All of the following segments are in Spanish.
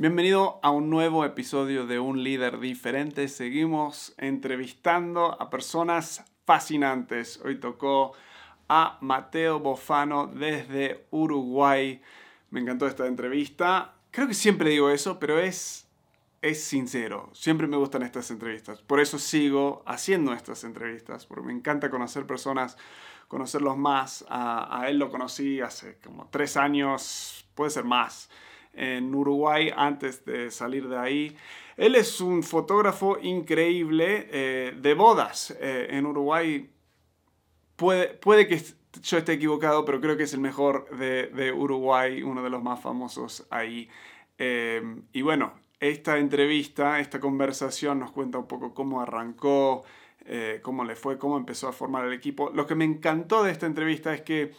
Bienvenido a un nuevo episodio de Un líder diferente. Seguimos entrevistando a personas fascinantes. Hoy tocó a Mateo Bofano desde Uruguay. Me encantó esta entrevista. Creo que siempre digo eso, pero es, es sincero. Siempre me gustan estas entrevistas. Por eso sigo haciendo estas entrevistas, porque me encanta conocer personas, conocerlos más. A, a él lo conocí hace como tres años, puede ser más en Uruguay antes de salir de ahí. Él es un fotógrafo increíble eh, de bodas. Eh, en Uruguay puede, puede que yo esté equivocado, pero creo que es el mejor de, Uruguay, uno de los más famosos ahí. Eh, y bueno, esta entrevista, esta conversación nos cuenta un poco cómo arrancó, cómo le fue, cómo empezó a formar el equipo. Lo que me encantó de esta entrevista es que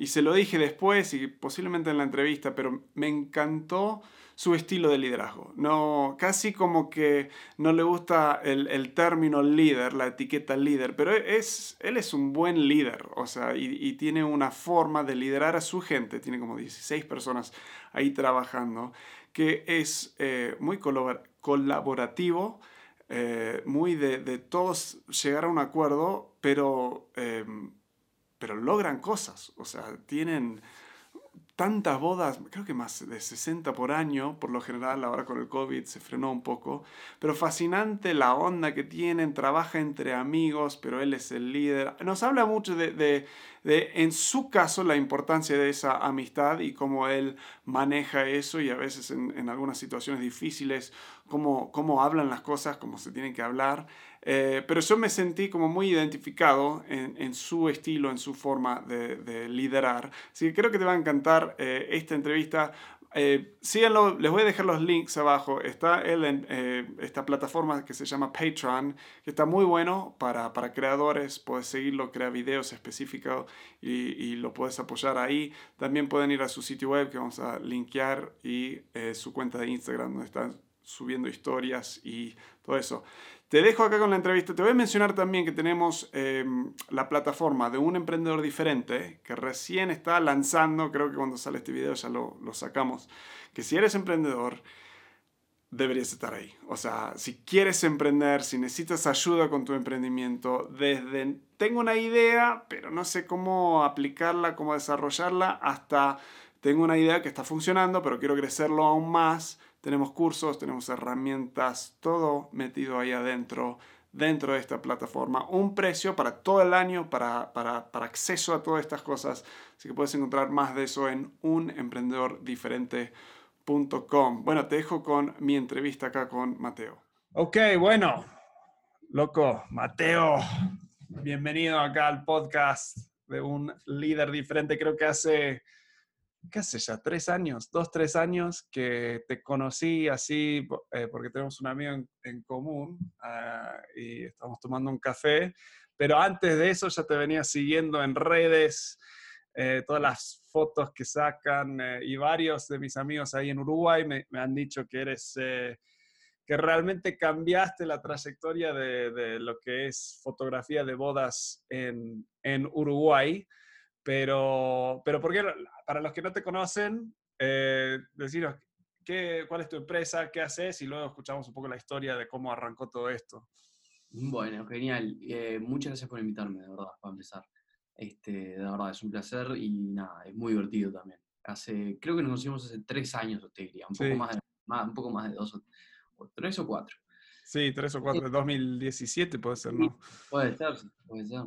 y se lo dije después y posiblemente en la entrevista, pero me encantó su estilo de liderazgo. No, casi como que no le gusta el, término líder, la etiqueta líder, pero es, él es un buen líder, o sea, y, tiene una forma de liderar a su gente, tiene como 16 personas ahí trabajando, que es eh, muy colaborativo, eh, muy de, todos llegar a un acuerdo, pero... Eh, pero logran cosas. O sea, tienen tantas bodas, creo que más de 60 por año, por lo general ahora con el COVID se frenó un poco, pero fascinante la onda que tienen, trabaja entre amigos, pero él es el líder. Nos habla mucho de, de, de en su caso, la importancia de esa amistad y cómo él maneja eso y a veces en, en algunas situaciones difíciles, cómo, cómo hablan las cosas, cómo se tienen que hablar. Eh, pero yo me sentí como muy identificado en, su estilo, en su forma de, liderar. Así que creo que te va a encantar eh, esta entrevista. Eh, síganlo, les voy a dejar los links abajo. Está él en eh, esta plataforma que se llama Patreon, que está muy bueno para, para creadores. Puedes seguirlo, crea videos específicos y, y, lo puedes apoyar ahí. También pueden ir a su sitio web que vamos a linkear y su cuenta de Instagram donde están subiendo historias y todo eso. Te dejo acá con la entrevista. Te voy a mencionar también que tenemos em, la plataforma de un emprendedor diferente que recién está lanzando, creo que cuando sale este video ya lo, lo sacamos, que si eres emprendedor, deberías estar ahí. O sea, si quieres emprender, si necesitas ayuda con tu emprendimiento, desde tengo una idea, pero no sé cómo aplicarla, cómo desarrollarla, hasta tengo una idea que está funcionando, pero quiero crecerlo aún más tenemos cursos, tenemos herramientas, todo metido ahí adentro, dentro de esta plataforma. Un precio para todo el año, para, para, para acceso a todas estas cosas. Así que puedes encontrar más de eso en unemprendedordiferente.com. Bueno, te dejo con mi entrevista acá con Mateo. Ok, bueno, loco, Mateo, bienvenido acá al podcast de un líder diferente. Creo que hace ¿qué hace ya? Tres años, dos, tres años que te conocí así, eh, porque tenemos un amigo en, común ah, y estamos tomando un café, pero antes de eso ya te venía siguiendo en redes, eh, todas las fotos que sacan eh, y varios de mis amigos ahí en Uruguay me, han dicho que eres, que realmente cambiaste la trayectoria de, de, lo que es fotografía de bodas en, en Uruguay. Pero, pero porque para los que no te conocen, eh, deciros qué, cuál es tu empresa, qué haces y luego escuchamos un poco la historia de cómo arrancó todo esto. Bueno, genial. Eh, muchas gracias por invitarme, de verdad, para empezar. Este, de verdad, es un placer y nada, es muy divertido también. Hace, creo que nos conocimos hace tres años, te diría, un, poco, más de, un poco más de dos, o, tres o cuatro. Sí, tres o cuatro, de 2017 puede ser, ¿no? puede ser, puede ser.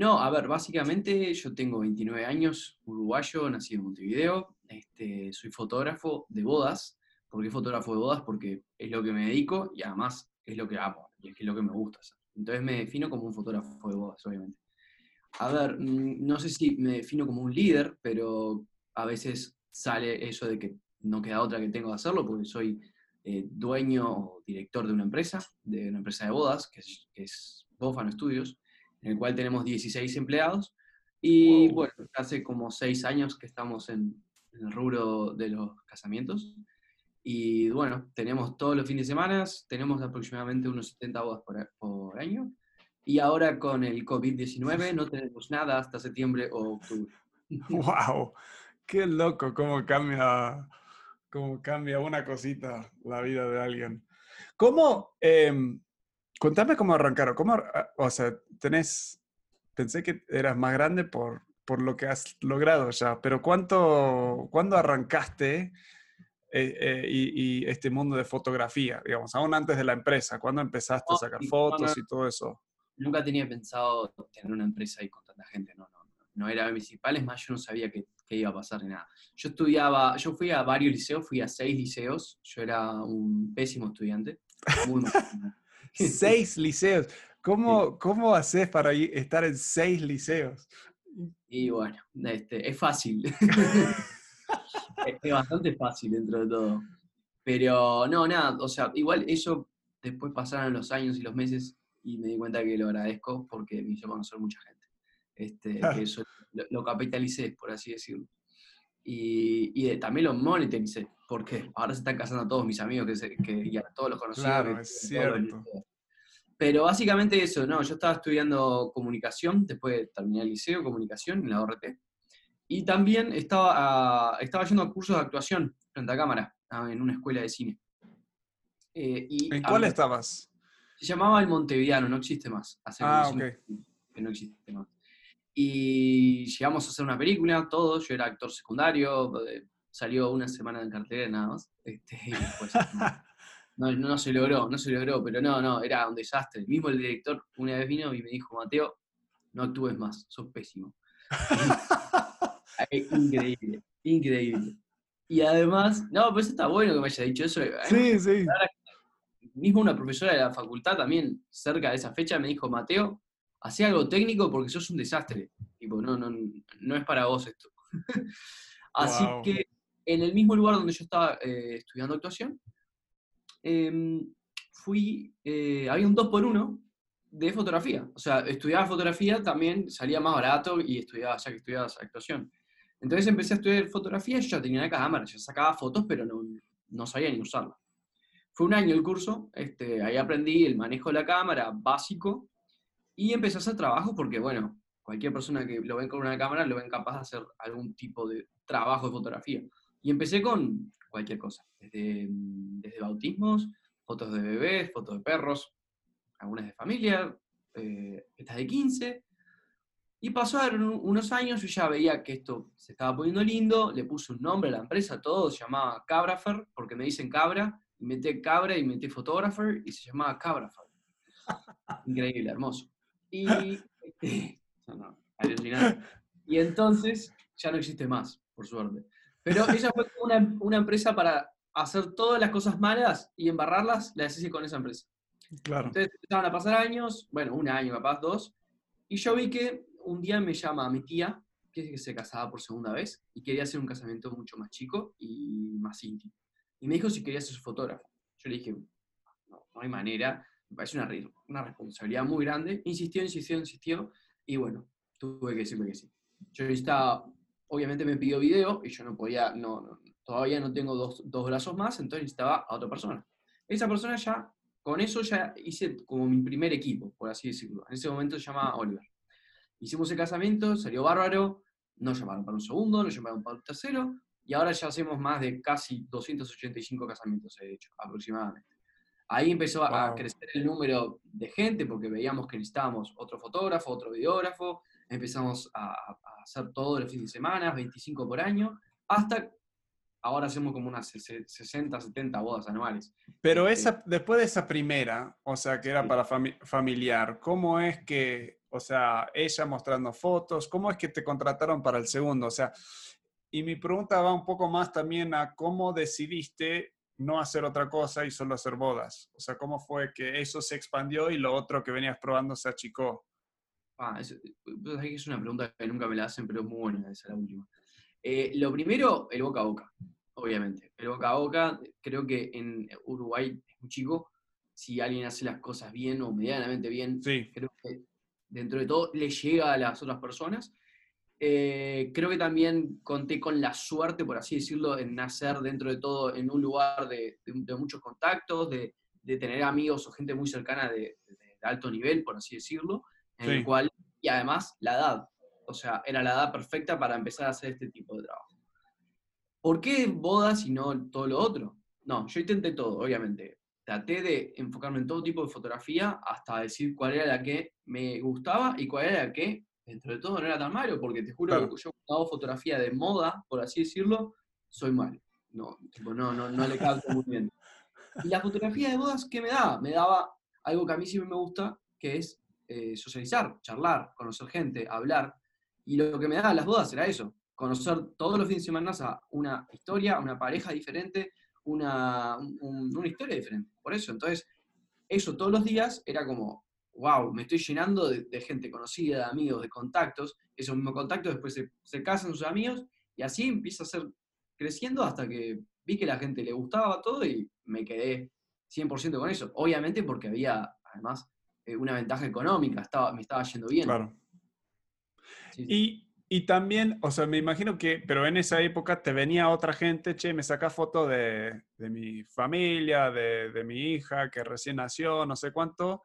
No, a ver, básicamente yo tengo 29 años, uruguayo, nacido en Montevideo, este, soy fotógrafo de bodas. ¿Por qué fotógrafo de bodas? Porque es lo que me dedico y además es lo que amo y es lo que me gusta hacer. Entonces me defino como un fotógrafo de bodas, obviamente. A ver, mm, no sé si me defino como un líder, pero a veces sale eso de que no queda otra que tengo que hacerlo porque soy eh, dueño o director de una empresa, de una empresa de bodas, que es, que es Bofano Studios en el cual tenemos 16 empleados. Y bueno, hace como 6 años que estamos en, el rubro de los casamientos. Y bueno, tenemos todos los fines de semana, tenemos aproximadamente unos 70 bodas por, por año. Y ahora con el COVID-19 no tenemos nada hasta septiembre o octubre. ¡Wow! ¡Qué loco cómo cambia, cómo cambia una cosita la vida de alguien. ¿Cómo, em, contame cómo arrancaron? ¿Cómo, o sea, tenés, pensé que eras más grande por, por lo que has logrado ya, pero ¿cuánto, ¿cuándo arrancaste eh, eh, y, este mundo de fotografía, digamos, aún antes de la empresa? ¿Cuándo empezaste a sacar fotos y todo eso? Nunca tenía pensado tener una empresa ahí con tanta gente, no, no, no era principal, es más, yo no sabía qué, qué iba a pasar ni nada. Yo estudiaba, yo fui a varios liceos, fui a seis liceos, yo era un pésimo estudiante, muy seis liceos. ¿Cómo, ¿Cómo haces para estar en seis liceos? Y bueno, este, es fácil. es bastante fácil dentro de todo. Pero no, nada, o sea, igual eso después pasaron los años y los meses y me di cuenta que lo agradezco porque me hizo conocer mucha gente. Este, que eso lo, capitalicé, por así decirlo. Y, y también lo monetaricé, porque ahora se están casando todos mis amigos que, que ya todos los conocidos. Claro, es cierto. Pero básicamente eso, no, yo estaba estudiando comunicación, después terminé el liceo, comunicación en la ORT. Y también estaba, estaba yendo a cursos de actuación frente a cámara, en una escuela de cine. Eh, y ¿En cuál estabas? Se llamaba El Montevideano, no existe más. Hace ah, ok. Que no existe más. Y llegamos a hacer una película, todos, yo era actor secundario, eh, salió una semana en cartelera nada más. Este, y después, no, no, se logró, no se logró, pero no, no, era un desastre. Mismo el director una vez vino y me dijo, Mateo, no actúes más, sos pésimo. increíble, increíble. Y además, no, pues está bueno que me haya dicho eso. Sí, sí. Mismo una profesora de la facultad también, cerca de esa fecha, me dijo, Mateo, hacé algo técnico porque sos un desastre. Tipo, no, no, no es para vos esto. Así que en el mismo lugar donde yo estaba eh, estudiando actuación, Em, fui, eh, había un 2 por 1 de fotografía. O sea, estudiaba fotografía, también salía más barato y estudiaba, ya que estudiaba actuación. Entonces empecé a estudiar fotografía, yo ya tenía la cámara, ya sacaba fotos, pero no, no sabía ni usarla. Fue un año el curso, este, ahí aprendí el manejo de la cámara básico y empecé a hacer trabajo porque, bueno, cualquier persona que lo ve con una cámara lo ven capaz de hacer algún tipo de trabajo de fotografía. Y empecé con cualquier cosa, desde, mm, desde bautismos, fotos de bebés, fotos de perros, algunas de familia, eh, estas de 15. Y pasaron unos años, yo ya veía que esto se estaba poniendo lindo, le puse un nombre a la empresa, todo, se llamaba Cabrafer, porque me dicen cabra, y metí cabra y metí photographer, y se llamaba Cabrafer. Increíble, hermoso. Y, y entonces ya no existe más, por suerte. Pero ella fue una, una, empresa para hacer todas las cosas malas y embarrarlas, las hice con esa empresa. Claro. Entonces empezaban a pasar años, bueno, un año, capaz dos, y yo vi que un día me llama mi tía, que se casaba por segunda vez, y quería hacer un casamiento mucho más chico y más íntimo. Y me dijo si quería ser su fotógrafo. Yo le dije, no, no hay manera, me parece una, una responsabilidad muy grande. Insistió, insistió, insistió, y bueno, tuve que decirle que sí. Yo estaba obviamente me pidió video y yo no podía, no, todavía no tengo dos, dos, brazos más, entonces necesitaba a otra persona. Esa persona ya, con eso ya hice como mi primer equipo, por así decirlo. En ese momento se llama Oliver. Hicimos el casamiento, salió bárbaro, nos llamaron para un segundo, nos llamaron para un tercero, y ahora ya hacemos más de casi 285 casamientos, he hecho, aproximadamente. Ahí empezó a crecer el número de gente porque veíamos que necesitábamos otro fotógrafo, otro videógrafo, empezamos a, hacer todos los fines de semana, 25 por año, hasta ahora hacemos como unas 60, 70 bodas anuales. Pero este esa, después de esa primera, o sea, que era para familiar, ¿cómo es que, o sea, ella mostrando fotos, cómo es que te contrataron para el segundo? O sea, y mi pregunta va un poco más también a cómo decidiste no hacer otra cosa y solo hacer bodas. O sea, ¿cómo fue que eso se expandió y lo otro que venías probando se achicó? Ah, es, es una pregunta que nunca me la hacen, pero es muy buena esa la última. Eh, lo primero, el boca a boca, obviamente. El boca a boca, creo que en Uruguay es muy chico. Si alguien hace las cosas bien o medianamente bien, creo que dentro de todo le llega a las otras personas. Eh, creo que también conté con la suerte, por así decirlo, en nacer dentro de todo en un lugar de, muchos contactos, de, tener amigos o gente muy cercana de, alto nivel, por así decirlo en el cual, y además la edad, o sea, era la edad perfecta para empezar a hacer este tipo de trabajo. ¿por qué bodas y no todo lo otro? No, yo intenté todo, obviamente. Traté de enfocarme en todo tipo de fotografía hasta decir cuál era la que me gustaba y cuál era la que, dentro de todo, no era tan malo, porque te juro que yo hago fotografía de moda, por así decirlo, soy malo. No, no, no, no le capto muy bien. Y la fotografía de bodas, ¿qué me daba? Me daba algo que a mí sí me gusta, que es eh, socializar, charlar, conocer gente, hablar. Y lo que me daba las bodas era eso, conocer todos los fines de semana una historia, una pareja diferente, una, una historia diferente. Por eso, entonces, eso todos los días era como, wow, me estoy llenando de, gente conocida, de amigos, de contactos. Esos mismos contactos después se, se casan sus amigos y así empieza a ser creciendo hasta que vi que la gente le gustaba todo y me quedé 100% con eso. Obviamente porque había, además, una ventaja económica, estaba, me estaba yendo bien. Claro. Y, y, también, o sea, me imagino que, pero en esa época te venía otra gente, che, me saca foto de, de mi familia, de, de, mi hija que recién nació, no sé cuánto.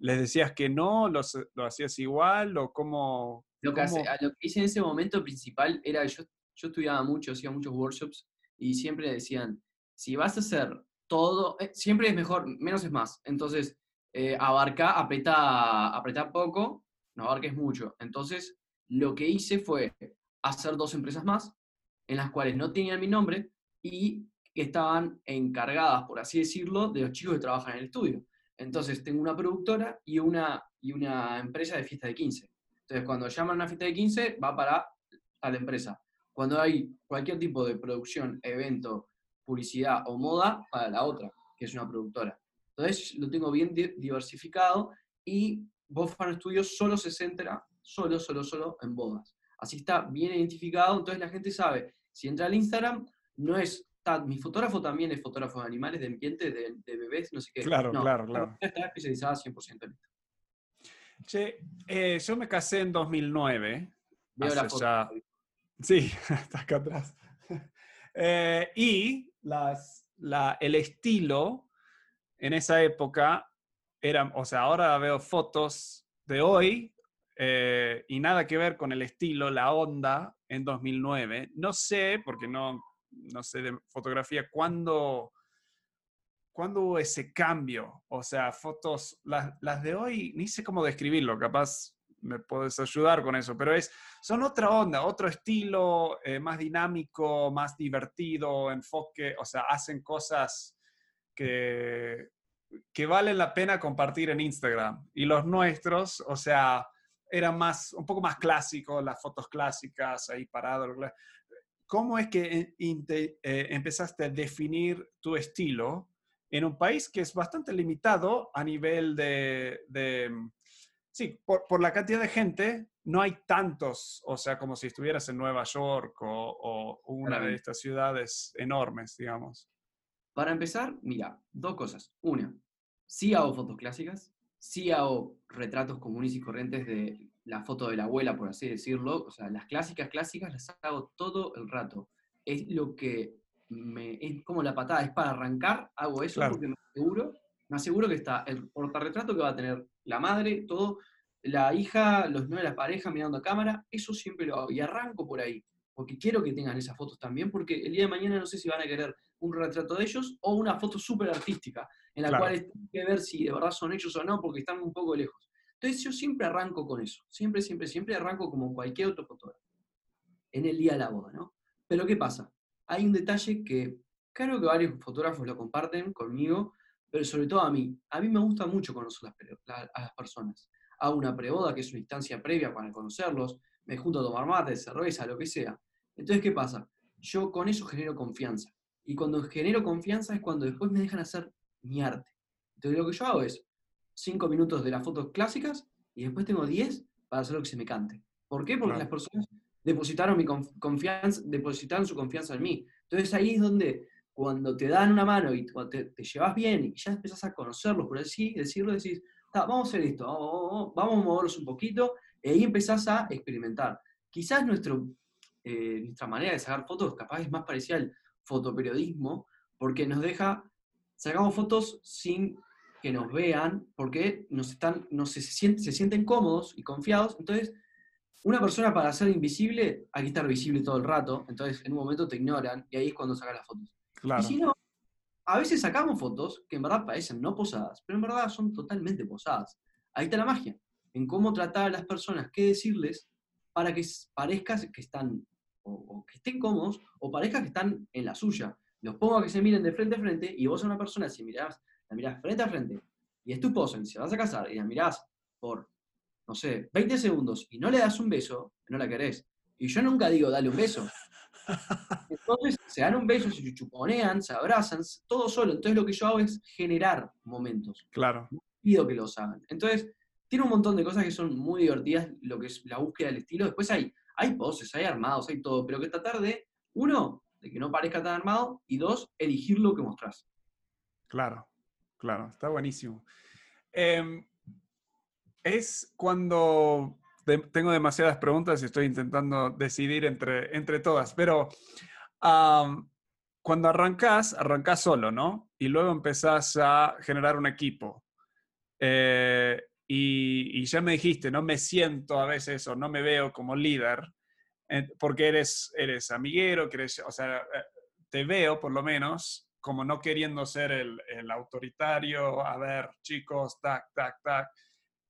¿Les decías que no? ¿Los, ¿Lo hacías igual? ¿O cómo? Lo que, Hace, lo que hice en ese momento principal era, yo, yo estudiaba mucho, hacía muchos workshops y siempre decían, si vas a hacer todo, eh, siempre es mejor, menos es más. Entonces, eh, abarca, apreta poco, no abarques mucho. Entonces, lo que hice fue hacer dos empresas más, en las cuales no tenían mi nombre y estaban encargadas, por así decirlo, de los chicos que trabajan en el estudio. Entonces, tengo una productora y una, y una empresa de fiesta de 15. Entonces, cuando llaman a una fiesta de 15, va para a la empresa. Cuando hay cualquier tipo de producción, evento, publicidad o moda, para la otra, que es una productora. Entonces lo tengo bien diversificado y Bofan Studios solo se centra, solo, solo, solo en bodas. Así está bien identificado, entonces la gente sabe, si entra al Instagram, no es, mi fotógrafo también es fotógrafo de animales, de ambiente, de, bebés, no sé qué. Claro, claro, claro. Está especializada 100% en esto. Che, eh, yo me casé en 2009. Veo la foto. Sí, está acá atrás. Eh, y las, la, el estilo en esa época era, o sea, ahora veo fotos de hoy eh, y nada que ver con el estilo, la onda en 2009. No sé, porque no, no sé de fotografía, cuándo, cuándo hubo ese cambio. O sea, fotos, las, las de hoy, ni sé cómo describirlo, capaz me puedes ayudar con eso, pero es, son otra onda, otro estilo, eh, más dinámico, más divertido, enfoque, o sea, hacen cosas que, que valen la pena compartir en Instagram. Y los nuestros, o sea, eran más, un poco más clásicos, las fotos clásicas, ahí parado. ¿Cómo es que eh, empezaste a definir tu estilo en un país que es bastante limitado a nivel de Sí, por, la cantidad de gente, no hay tantos, o sea, como si estuvieras en Nueva York o, una de estas ciudades enormes, digamos. Para empezar, mira, dos cosas. Una, sí hago fotos clásicas, sí hago retratos comunes y corrientes de la foto de la abuela, por así decirlo. O sea, las clásicas, clásicas las hago todo el rato. Es lo que me, es como la patada, es para arrancar, hago eso porque me aseguro, me aseguro que está el portarretrato que va a tener la madre, todo, la hija, los nueve, la pareja mirando a cámara, eso siempre lo hago. Y arranco por ahí, porque quiero que tengan esas fotos también, porque el día de mañana no sé si van a querer un retrato de ellos o una foto súper artística, en la cual hay que ver si de verdad son ellos o no, porque están un poco lejos. Entonces yo siempre arranco con eso, siempre, siempre, siempre arranco como cualquier otro fotógrafo, en el día de la boda, ¿no? Pero ¿qué pasa? Hay un detalle que creo que varios fotógrafos lo comparten conmigo, pero sobre todo a mí. A mí me gusta mucho conocer a las personas. Hago una preboda, que es una instancia previa para conocerlos, me junto a tomar mate, cerveza, lo que sea. Entonces, ¿qué pasa? Yo con eso genero confianza. Y cuando genero confianza es cuando después me dejan hacer mi arte. Entonces, lo que yo hago es cinco minutos de las fotos clásicas y después tengo 10 para hacer lo que se me cante. ¿Por qué? Porque las personas depositaron, mi confianza, depositaron su confianza en mí. Entonces ahí es donde cuando te dan una mano y te, llevas bien y ya empezás a conocerlos, por así decirlo, decís, vamos a hacer esto, vamos, a moverlos un poquito, y ahí empezás a experimentar. Quizás nuestro, eh, nuestra manera de sacar fotos capaz es más parecida al fotoperiodismo, porque nos deja, sacamos fotos sin que nos vean, porque nos están, se, sienten, se sienten cómodos y confiados, entonces una persona para ser invisible hay que estar visible todo el rato, entonces en un momento te ignoran y ahí es cuando sacas las fotos. Claro. Y si no, a veces sacamos fotos que en verdad parecen no posadas, pero en verdad son totalmente posadas. Ahí está la magia, en cómo tratar a las personas, qué decirles para que parezca que están, o, que estén cómodos, o parezca que están en la suya. Los pongo a que se miren de frente a frente y vos a una persona, si mirás, la mirás frente a frente y es tu esposa y se vas a casar y la mirás por, no sé, 20 segundos y no le das un beso, no la querés. Y yo nunca digo dale un beso. Entonces se dan un beso, se chuponean, se abrazan, todo solo. Entonces lo que yo hago es generar momentos. Claro. No pido que los hagan. Entonces, tiene un montón de cosas que son muy divertidas, lo que es la búsqueda del estilo. Después hay, hay poses, hay armados, hay todo, pero que tratar de, uno, de que no parezca tan armado, y dos, elegir lo que mostrás. Claro, claro, está buenísimo. Em, es cuando tengo demasiadas preguntas y estoy intentando decidir entre, entre todas, pero cuando arrancas, arrancas solo, ¿no? Y luego empezás a generar un equipo. Eh, y, ya me dijiste, no me siento a veces o no me veo como líder, eh, porque eres, eres amiguero, que o sea, eh, te veo por lo menos como no queriendo ser el, el autoritario, a ver, chicos, tac, tac, tac.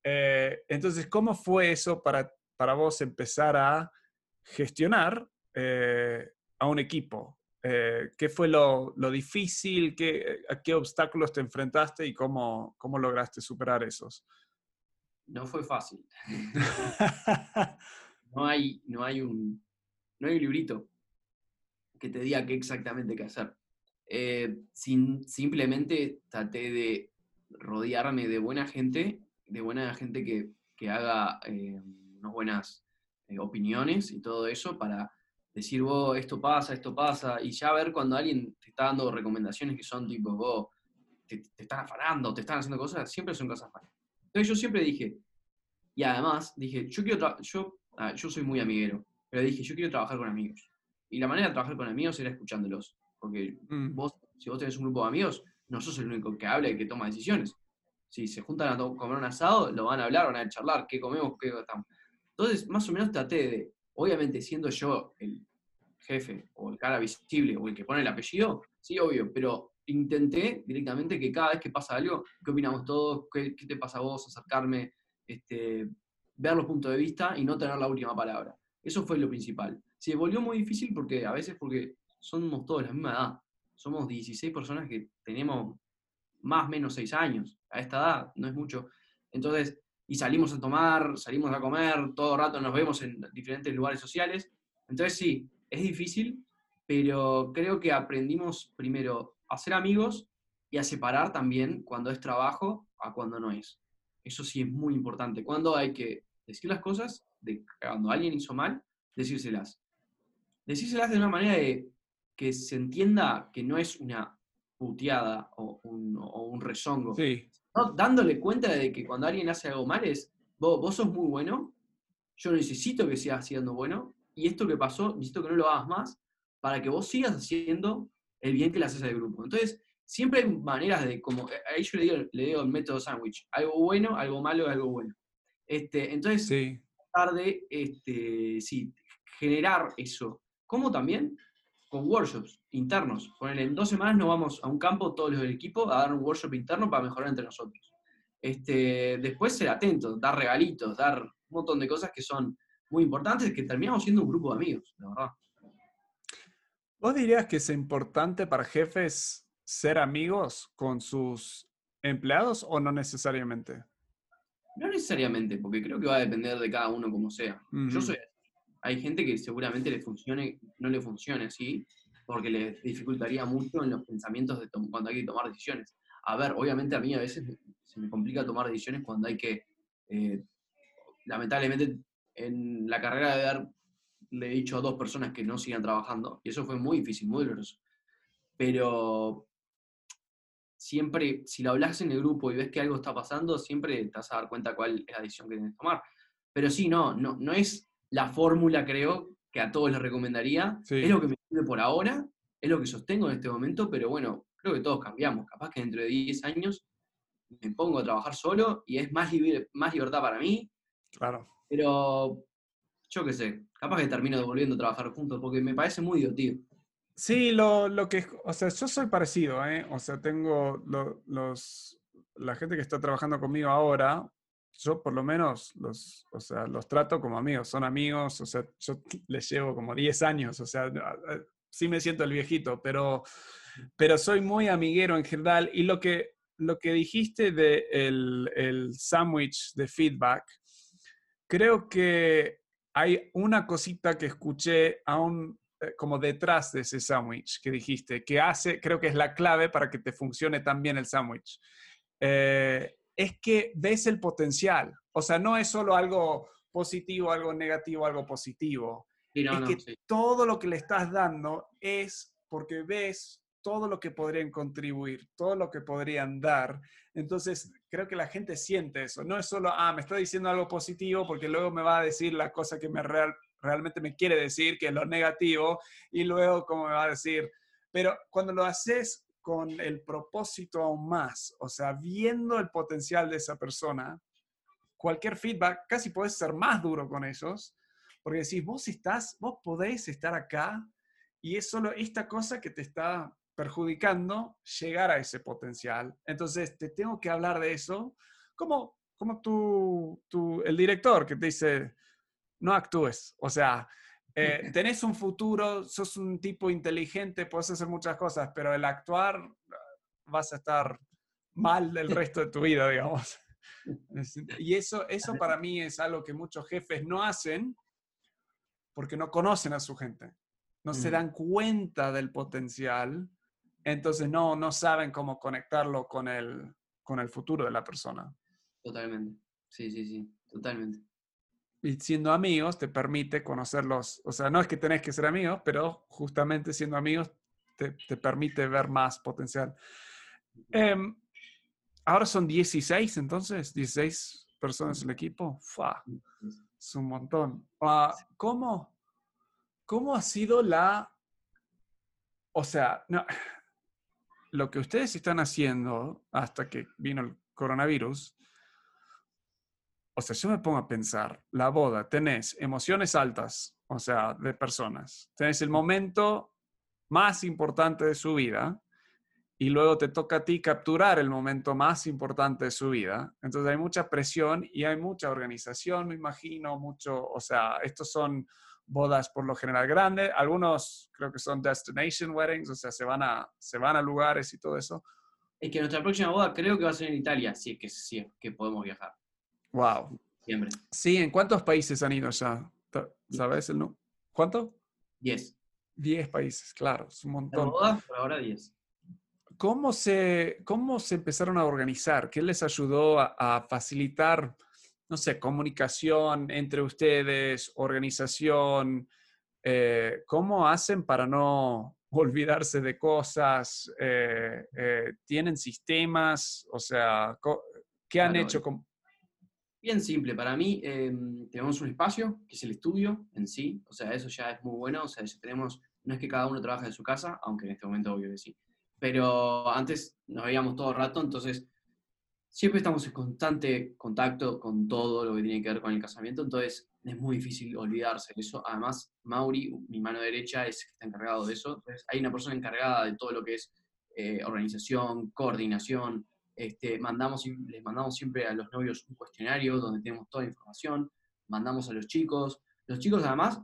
Eh, entonces, ¿cómo fue eso para, para vos empezar a gestionar eh, a un equipo? Eh, ¿Qué fue lo, lo difícil? Qué, ¿A qué obstáculos te enfrentaste y cómo, cómo lograste superar esos? No fue fácil. no, hay, no, hay un, no hay un librito que te diga qué exactamente qué hacer. sin, simplemente traté de rodearme de buena gente de buena gente que, haga eh, unas buenas eh, opiniones y todo eso para decir, vos, esto pasa, esto pasa, y ya ver cuando alguien te está dando recomendaciones que son tipo, vos, te, están afanando, te están haciendo cosas, siempre son cosas malas. Entonces yo siempre dije, y además dije, yo quiero, yo, ah, yo soy muy amiguero, pero dije, yo quiero trabajar con amigos. Y la manera de trabajar con amigos era escuchándolos, porque mm. vos, si vos tenés un grupo de amigos, no sos el único que habla y que toma decisiones si se juntan a comer un asado, lo van a hablar, van a charlar, qué comemos, qué estamos. Entonces, más o menos traté de, obviamente siendo yo el jefe o el cara visible o el que pone el apellido, sí, obvio, pero intenté directamente que cada vez que pasa algo, ¿qué opinamos todos? ¿Qué, te pasa a vos? Acercarme, este, ver los puntos de vista y no tener la última palabra. Eso fue lo principal. Se volvió muy difícil porque a veces porque somos todos de la misma edad. Somos 16 personas que tenemos más o menos 6 años a esta edad, no es mucho. Entonces, y salimos a tomar, salimos a comer, todo el rato nos vemos en diferentes lugares sociales. Entonces, sí, es difícil, pero creo que aprendimos primero a ser amigos y a separar también cuando es trabajo a cuando no es. Eso sí es muy importante. Cuando hay que decir las cosas, de, cuando alguien hizo mal, decírselas. Decírselas de una manera de que se entienda que no es una puteada o un, o un rezongo, sí dándole cuenta de que cuando alguien hace algo mal es, vos, vos sos muy bueno, yo necesito que sigas siendo bueno, y esto que pasó, necesito que no lo hagas más, para que vos sigas haciendo el bien que le haces al grupo. Entonces, siempre hay maneras de, como, eh, ahí yo le digo, le digo el método sándwich, algo bueno, algo malo, algo bueno. Este, entonces, sí. tratar de este, sí, generar eso. Como también con workshops internos. en dos semanas nos vamos a un campo, todos los del equipo, a dar un workshop interno para mejorar entre nosotros. Este, después ser atentos, dar regalitos, dar un montón de cosas que son muy importantes, que terminamos siendo un grupo de amigos, la verdad. ¿Vos dirías que es importante para jefes ser amigos con sus empleados o no necesariamente? No necesariamente, porque creo que va a depender de cada uno como sea. Yo soy hay gente que seguramente le funcione, no le funcione así, porque le dificultaría mucho en los pensamientos de cuando hay que tomar decisiones. A ver, obviamente a mí a veces se me complica tomar decisiones cuando hay que, eh, lamentablemente en la carrera de dar, le he dicho a dos personas que no sigan trabajando, y eso fue muy difícil, muy doloroso. Pero siempre, si lo hablas en el grupo y ves que algo está pasando, siempre te vas a dar cuenta cuál es la decisión que tienes que tomar. Pero sí, no, no, no es la fórmula, creo, que a todos les recomendaría. Es lo que me sirve por ahora, es lo que sostengo en este momento, pero bueno, creo que todos cambiamos. Capaz que dentro de 10 años me pongo a trabajar solo y es más, más libertad para mí. Claro. Pero yo qué sé, capaz que termino volviendo a trabajar juntos porque me parece muy divertido. Sí, lo, lo que, o sea, yo soy parecido, ¿eh? O sea, tengo los, la gente que está trabajando conmigo ahora, yo por lo menos los, o sea, los trato como amigos, son amigos, o sea, yo les llevo como 10 años, o sea, sí me siento el viejito, pero, pero soy muy amiguero en general y lo que, lo que dijiste de el, el sándwich de feedback, creo que hay una cosita que escuché aún eh, como detrás de ese sándwich que dijiste, que hace, creo que es la clave para que te funcione tan bien el sándwich. Eh, es que ves el potencial. O sea, no es solo algo positivo, algo negativo, algo positivo. es que todo lo que le estás dando es porque ves todo lo que podrían contribuir, todo lo que podrían dar. Entonces, creo que la gente siente eso. No es solo, ah, me está diciendo algo positivo porque luego me va a decir la cosa que me real, realmente me quiere decir, que es lo negativo, y luego como me va a decir. Pero cuando lo haces con el propósito aún más, o sea, viendo el potencial de esa persona, cualquier feedback, casi puedes ser más duro con ellos, porque decís, vos estás, vos podéis estar acá y es solo esta cosa que te está perjudicando llegar a ese potencial. Entonces, te tengo que hablar de eso como, como tú, el director que te dice, no actúes. O sea, eh, tenés un futuro, sos un tipo inteligente, puedes hacer muchas cosas, pero el actuar vas a estar mal el resto de tu vida, digamos. Y eso, eso para mí es algo que muchos jefes no hacen porque no conocen a su gente, no se dan cuenta del potencial entonces no, no saben cómo conectarlo con el, con el futuro de la persona. Totalmente, sí, sí, sí, totalmente. Y siendo amigos te permite conocerlos, o sea, no es que tenés que ser amigos, pero justamente siendo amigos te, te permite ver más potencial. Em, ahora son 16, entonces, 16 personas en el equipo. ¡Fua! Es un montón. Ah, ¿cómo, ¿Cómo ha sido la... O sea, no, lo que ustedes están haciendo hasta que vino el coronavirus, o sea, yo me pongo a pensar, la boda, tenés emociones altas, o sea, de personas, tenés el momento más importante de su vida y luego te toca a ti capturar el momento más importante de su vida. Entonces hay mucha presión y hay mucha organización, me imagino, mucho, o sea, estos son bodas por lo general grandes, algunos creo que son destination weddings, o sea, se van a, se van a lugares y todo eso. Es que nuestra próxima boda creo que va a ser en Italia, si es que, si es que podemos viajar. Wow. Siempre. Sí, ¿en cuántos países han ido ya? ¿Sabes el no? ¿Cuánto? Diez. Diez países, claro, es un montón. bodas por ahora diez. ¿Cómo se, ¿Cómo se empezaron a organizar? ¿Qué les ayudó a facilitar no sé, comunicación entre ustedes, organización, eh, ¿cómo hacen para no olvidarse de cosas? Eh, eh, ¿Tienen sistemas? O sea, ¿qué han hecho? Con... Bien simple, para mí em, tenemos un espacio, que es el estudio en sí, o sea, eso ya es muy bueno, o sea, tenemos, no es que cada uno trabaje en su casa, aunque en este momento obvio que sí, pero antes nos veíamos todo el rato, entonces siempre estamos en constante contacto con todo lo que tiene que ver con el casamiento, entonces es muy difícil olvidarse de eso. Además, Mauri, mi mano derecha, es que está encargado de eso. Entonces, hay una persona encargada de todo lo que es eh, organización, coordinación. Este, mandamos, les mandamos siempre a los novios un cuestionario donde tenemos toda la información, mandamos a los chicos. Los chicos además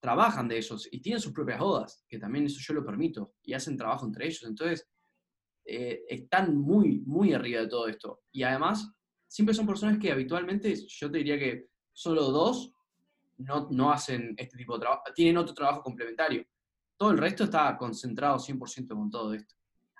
trabajan de esos y tienen sus propias bodas, que también eso yo lo permito, y hacen trabajo entre ellos. Entonces, eh, están muy, muy arriba de todo esto. Y además, siempre son personas que habitualmente, yo te diría que solo dos no, no hacen este tipo de trabajo, tienen otro trabajo complementario. Todo el resto está concentrado 100% con todo esto.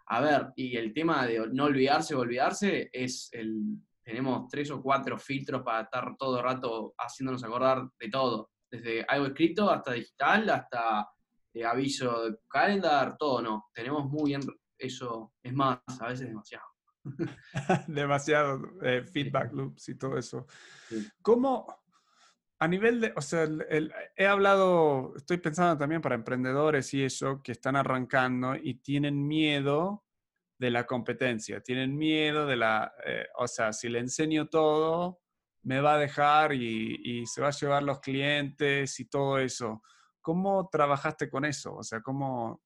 A ver, y el tema de no olvidarse o olvidarse es el, tenemos tres o cuatro filtros para estar todo el rato haciéndonos acordar de todo, desde algo escrito hasta digital, hasta eh, aviso de calendar, todo, no. Tenemos muy bien eso es más, a veces demasiado. demasiado eh, feedback loops y todo eso. ¿Cómo, a nivel de, o sea, he hablado, estoy pensando también para emprendedores y eso, que están arrancando y tienen miedo de la competencia, tienen miedo de la, eh, o sea, si le enseño todo, me va a dejar y, y se va a llevar los clientes y todo eso. ¿Cómo trabajaste con eso? O sea, ¿cómo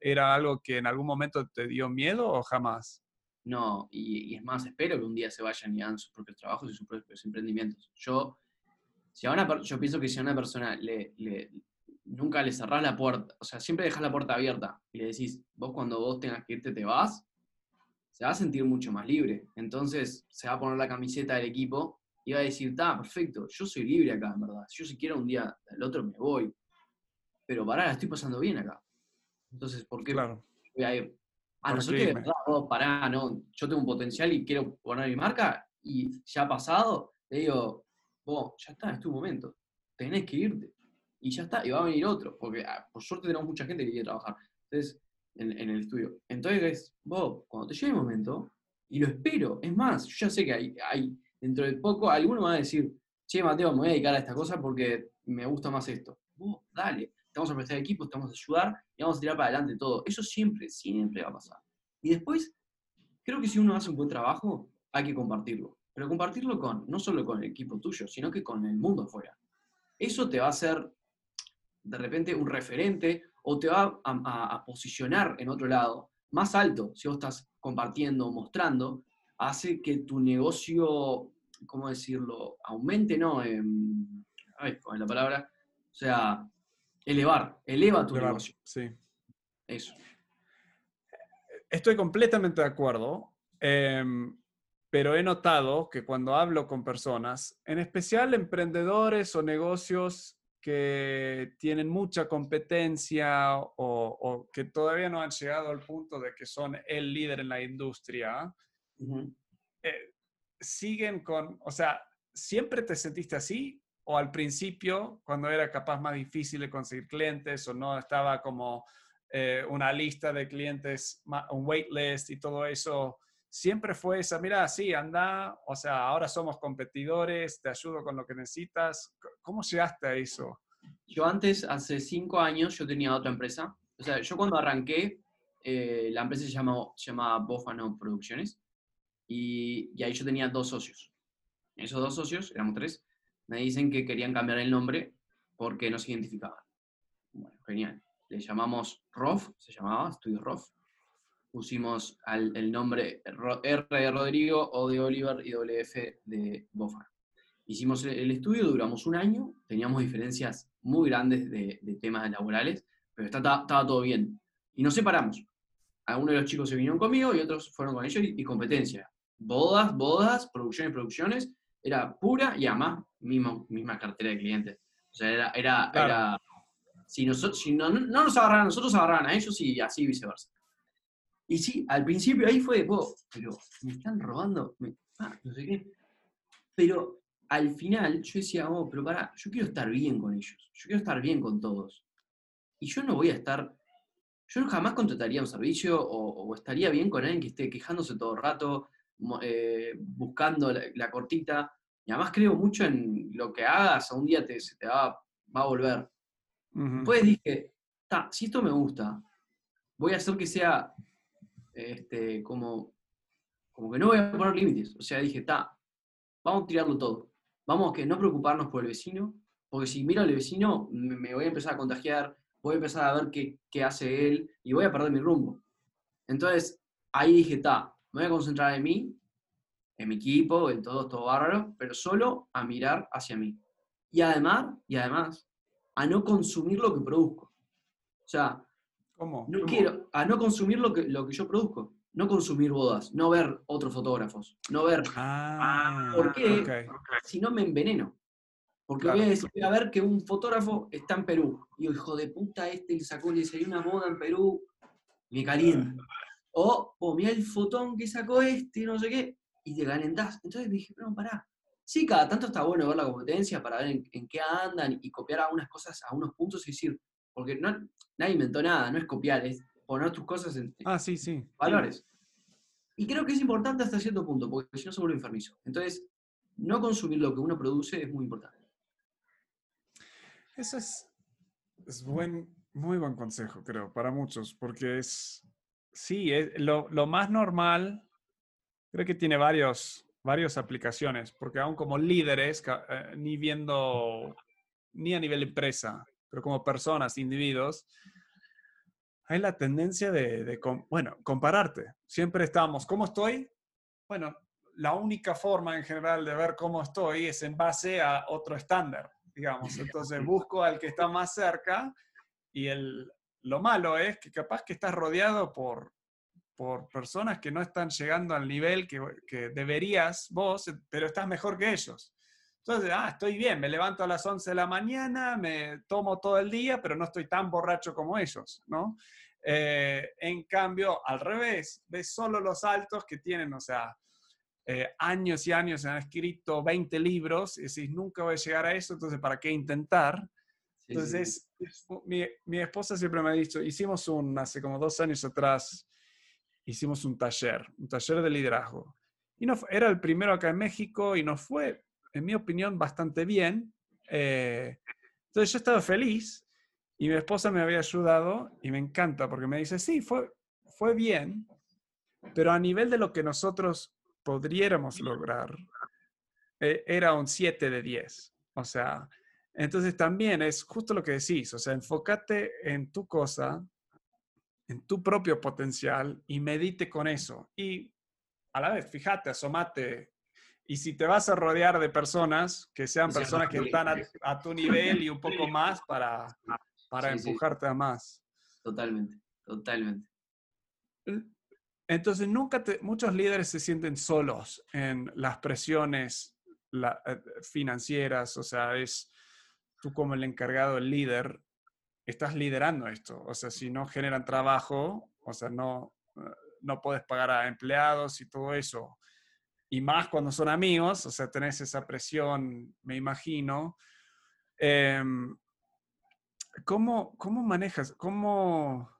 era algo que en algún momento te dio miedo o jamás? No, y, es más, espero que un día se vayan y hagan sus propios trabajos y sus propios emprendimientos. Yo, si a una, yo pienso que si a una persona le, nunca le cerrás la puerta, o sea, siempre dejas la puerta abierta y le decís, vos cuando vos tengas que irte te vas, se va a sentir mucho más libre. Entonces se va a poner la camiseta del equipo y va a decir, está, perfecto, yo soy libre acá, en verdad. Yo si quiero un día el otro me voy. Pero pará, la estoy pasando bien acá. Entonces, ¿por qué claro. voy a no que de verdad, pará, no, yo tengo un potencial y quiero poner mi marca y ya ha pasado, le digo, vos, ya está, es tu momento, tenés que irte. Y ya está, y va a venir otro, porque ah, por suerte tenemos mucha gente que quiere trabajar entonces, en, el estudio. Entonces, vos, cuando te llegue el momento, y lo espero, es más, yo ya sé que hay, hay dentro de poco, alguno va a decir, che, Mateo, me voy a dedicar a esta cosa porque me gusta más esto. Vos, dale, te vamos a prestar equipo, te vamos a ayudar y vamos a tirar para adelante todo. Eso siempre, siempre va a pasar. Y después, creo que si uno hace un buen trabajo, hay que compartirlo. Pero compartirlo con, no solo con el equipo tuyo, sino que con el mundo afuera. Eso te va a hacer, de repente, un referente o te va a, a posicionar en otro lado, más alto, si vos estás compartiendo, mostrando, hace que tu negocio, ¿cómo decirlo?, aumente, ¿no? Eh, ay, la palabra, o sea, elevar, eleva tu negocio. Sí. Eso. Estoy completamente de acuerdo, em, pero he notado que cuando hablo con personas, en especial emprendedores o negocios que tienen mucha competencia o, que todavía no han llegado al punto de que son el líder en la industria, eh, siguen con, o sea, ¿siempre te sentiste así? ¿O al principio, cuando era capaz más difícil de conseguir clientes o no estaba como eh, una lista de clientes, un waitlist y todo eso, siempre fue esa, mira, sí, anda, o sea, ahora somos competidores, te ayudo con lo que necesitas. ¿Cómo llegaste a eso? Yo antes, hace cinco años, yo tenía otra empresa. O sea, yo cuando arranqué, eh, la empresa se, llamó, se llamaba Bofano Producciones y, ahí yo tenía dos socios. Esos dos socios, éramos tres, me dicen que querían cambiar el nombre porque no se identificaban. Bueno, genial. Le llamamos ROF, se llamaba, Estudio ROF. Pusimos el nombre R de Rodrigo, O de Oliver y WF de Bofano. Hicimos el estudio, duramos un año, teníamos diferencias muy grandes de, temas laborales, pero estaba, estaba todo bien. Y nos separamos. Algunos de los chicos se vinieron conmigo y otros fueron con ellos y competencia bodas, bodas, producciones, producciones, era pura y además mismo, misma cartera de clientes. O sea, era, era, era si, nosotros, si no, no, nos agarraran a nosotros, agarraran a ellos y así viceversa. Y sí, al principio ahí fue, pero me están robando, ah, no sé qué. Pero al final yo decía, oh, pero para, yo quiero estar bien con ellos, yo quiero estar bien con todos. Y yo no voy a estar, yo jamás contrataría un servicio o, o estaría bien con alguien que esté quejándose todo el rato, eh, buscando la, cortita. Y además creo mucho en lo que hagas, a un día te, se te va, va a volver. Después dije, si esto me gusta, voy a hacer que sea este, como, como que no voy a poner límites. O sea, dije, ta, vamos a tirarlo todo. Vamos a que no preocuparnos por el vecino, porque si miro al vecino, me, voy a empezar a contagiar, voy a empezar a ver qué, qué hace él y voy a perder mi rumbo. Entonces, ahí dije, ta, me voy a concentrar en mí, en mi equipo, en todo, todo bárbaro, pero solo a mirar hacia mí. Y además, y además, a no consumir lo que produzco. O sea, ¿Cómo? no quiero, a no consumir lo que, lo que yo produzco. No consumir bodas, no ver otros fotógrafos, no ver. Ah, ¿Por qué? Si no me enveneno. Porque voy a decir, a ver que un fotógrafo está en Perú. Y hijo de puta, este le sacó, le salió una moda en Perú, me calienta. O, oh, mira el fotón que sacó este, no sé qué, y te calentás. Entonces dije, no, pará. Sí, cada tanto está bueno ver la competencia para ver en, qué andan y copiar algunas cosas a unos puntos y decir, porque no, nadie inventó nada, no es copiar, es poner tus cosas en ah, sí, sí. valores. Y creo que es importante hasta cierto punto, porque si no se vuelve enfermizo. Entonces, no consumir lo que uno produce es muy importante. Eso es, es buen, muy buen consejo, creo, para muchos, porque es, Sí, es lo, lo, más normal, creo que tiene varios, varias aplicaciones, porque aún como líderes, eh, ni viendo, ni a nivel empresa, pero como personas, individuos, hay la tendencia de, bueno, compararte. Siempre estamos, ¿cómo estoy? Bueno, la única forma en general de ver cómo estoy es en base a otro estándar, digamos. Entonces busco al que está más cerca y el, lo malo es que capaz que estás rodeado por, por personas que no están llegando al nivel que, que, deberías vos, pero estás mejor que ellos. Entonces, ah, estoy bien, me levanto a las 11 de la mañana, me tomo todo el día, pero no estoy tan borracho como ellos, ¿no? Eh, en cambio, al revés, ves solo los altos que tienen, o sea, eh, años y años han escrito 20 libros y decís, nunca voy a llegar a eso, entonces, ¿para qué intentar? Entonces, mi, mi, esposa siempre me ha dicho, hicimos un, hace como dos años atrás, hicimos un taller, un taller de liderazgo. Y no, era el primero acá en México y nos fue, en mi opinión, bastante bien. Eh, entonces yo estaba feliz y mi esposa me había ayudado y me encanta porque me dice, sí, fue, fue bien, pero a nivel de lo que nosotros podríamos lograr, eh, era un 7 de 10. O sea, entonces también es justo lo que decís, o sea, enfócate en tu cosa, en tu propio potencial y medite con eso. Y a la vez, fíjate, asomate. Y si te vas a rodear de personas, que sean personas que están a, tu nivel y un poco más para, para empujarte a más. Totalmente, totalmente. Entonces, nunca te, muchos líderes se sienten solos en las presiones eh, financieras, o sea, es tú como el encargado, el líder, estás liderando esto. O sea, si no generan trabajo, o sea, no, eh, no puedes pagar a empleados y todo eso. Y más cuando son amigos, o sea, tenés esa presión, me imagino. Em, ¿cómo, ¿Cómo manejas? ¿Cómo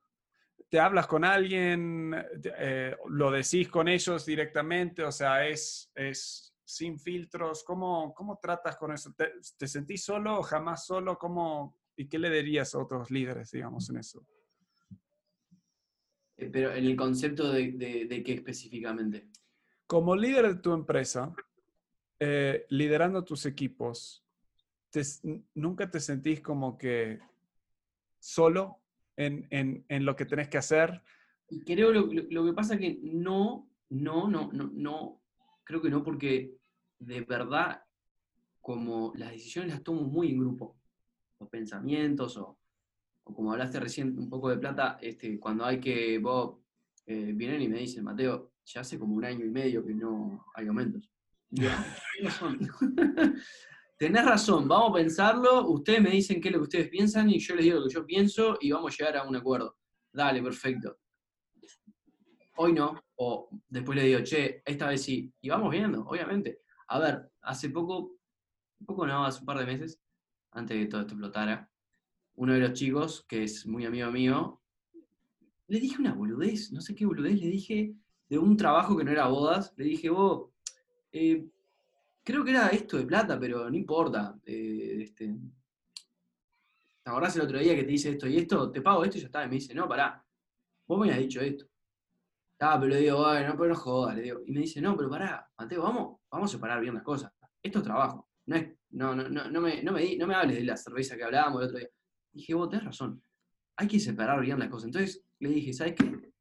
te hablas con alguien? Eh, ¿Lo decís con ellos directamente? O sea, es, es sin filtros? ¿Cómo, cómo tratas con eso? ¿Te, sentís solo o jamás solo? ¿Cómo, ¿Y qué le dirías a otros líderes, digamos, en eso? Eh, pero en el concepto de, de, qué específicamente? Como líder de tu empresa, eh, liderando tus equipos, ¿nunca te sentís como que solo en, en, en, lo que tenés que hacer? Creo lo, lo, lo que pasa que no, no, no, no, no, creo que no, porque de verdad, como las decisiones las tomo muy en grupo, los pensamientos, o, como hablaste recién un poco de plata, este, cuando hay que, vos eh, vienen y me dicen, Mateo, ya hace como un año y medio que no hay aumentos. Tenés razón, vamos a pensarlo, ustedes me dicen qué es lo que ustedes piensan y yo les digo lo que yo pienso y vamos a llegar a un acuerdo. Dale, perfecto hoy no, o después le digo, che, esta vez sí, y vamos viendo, obviamente. A ver, hace poco, poco no, hace un par de meses, antes de que todo esto explotara, uno de los chicos, que es muy amigo mío, le dije una boludez, no sé qué boludez, le dije de un trabajo que no era bodas, le dije, vos, eh, creo que era esto de plata, pero no importa. Eh, este, ¿Te acordás el otro día que te dice esto y esto? Te pago esto y ya está. Y me dice, no, pará, vos me has dicho esto. Ah, pero le digo, bueno, pero no jodas, le digo. Y me dice, no, pero pará, Mateo, vamos, vamos a separar bien las cosas. Esto es trabajo. No, es, no, no, no, no, me, no, me, no me hables de la cerveza que hablábamos el otro día. dije, vos tenés razón. Hay que separar bien las cosas. Entonces le dije, ¿sabes qué?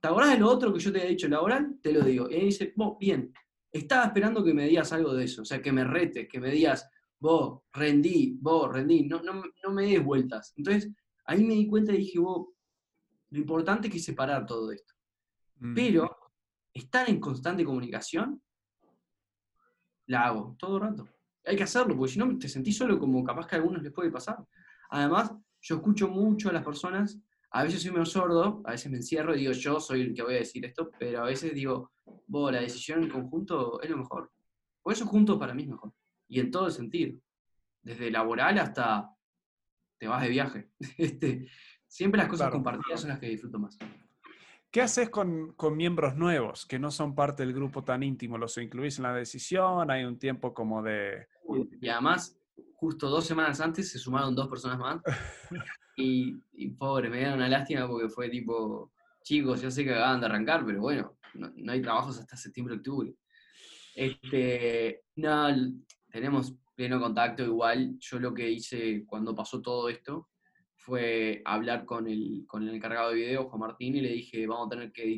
¿Te acordás de lo otro que yo te había dicho laboral? Te lo digo. Y él dice, vos, bien, estaba esperando que me digas algo de eso. O sea, que me retes, que me digas, vos, rendí, vos, rendí. No, no, no me des vueltas. Entonces, ahí me di cuenta y dije, vos, lo importante es que separar todo esto. Mm. Pero estar en constante comunicación, la hago todo el rato. Hay que hacerlo, porque si no te sentís solo como capaz que a algunos les puede pasar. Además, yo escucho mucho a las personas, a veces soy medio sordo, a veces me encierro y digo, yo soy el que voy a decir esto, pero a veces digo, vos, la decisión en conjunto es lo mejor. Por eso juntos para mí es mejor. Y en todo el sentido. Desde laboral hasta te vas de viaje. Este, siempre las cosas compartidas son las que disfruto más. ¿Qué haces con, miembros nuevos que no son parte del grupo tan íntimo? ¿Los incluís en la decisión? ¿Hay un tiempo como de...? Y además, justo dos semanas antes se sumaron dos personas más. y, pobre, me dieron una lástima porque fue tipo, chicos, ya sé que acaban de arrancar, pero bueno, no, hay trabajos hasta septiembre, octubre. Este, no, tenemos pleno contacto igual. Yo lo que hice cuando pasó todo esto fue hablar con el, con el encargado de video, Juan Martín, y le dije, vamos a tener que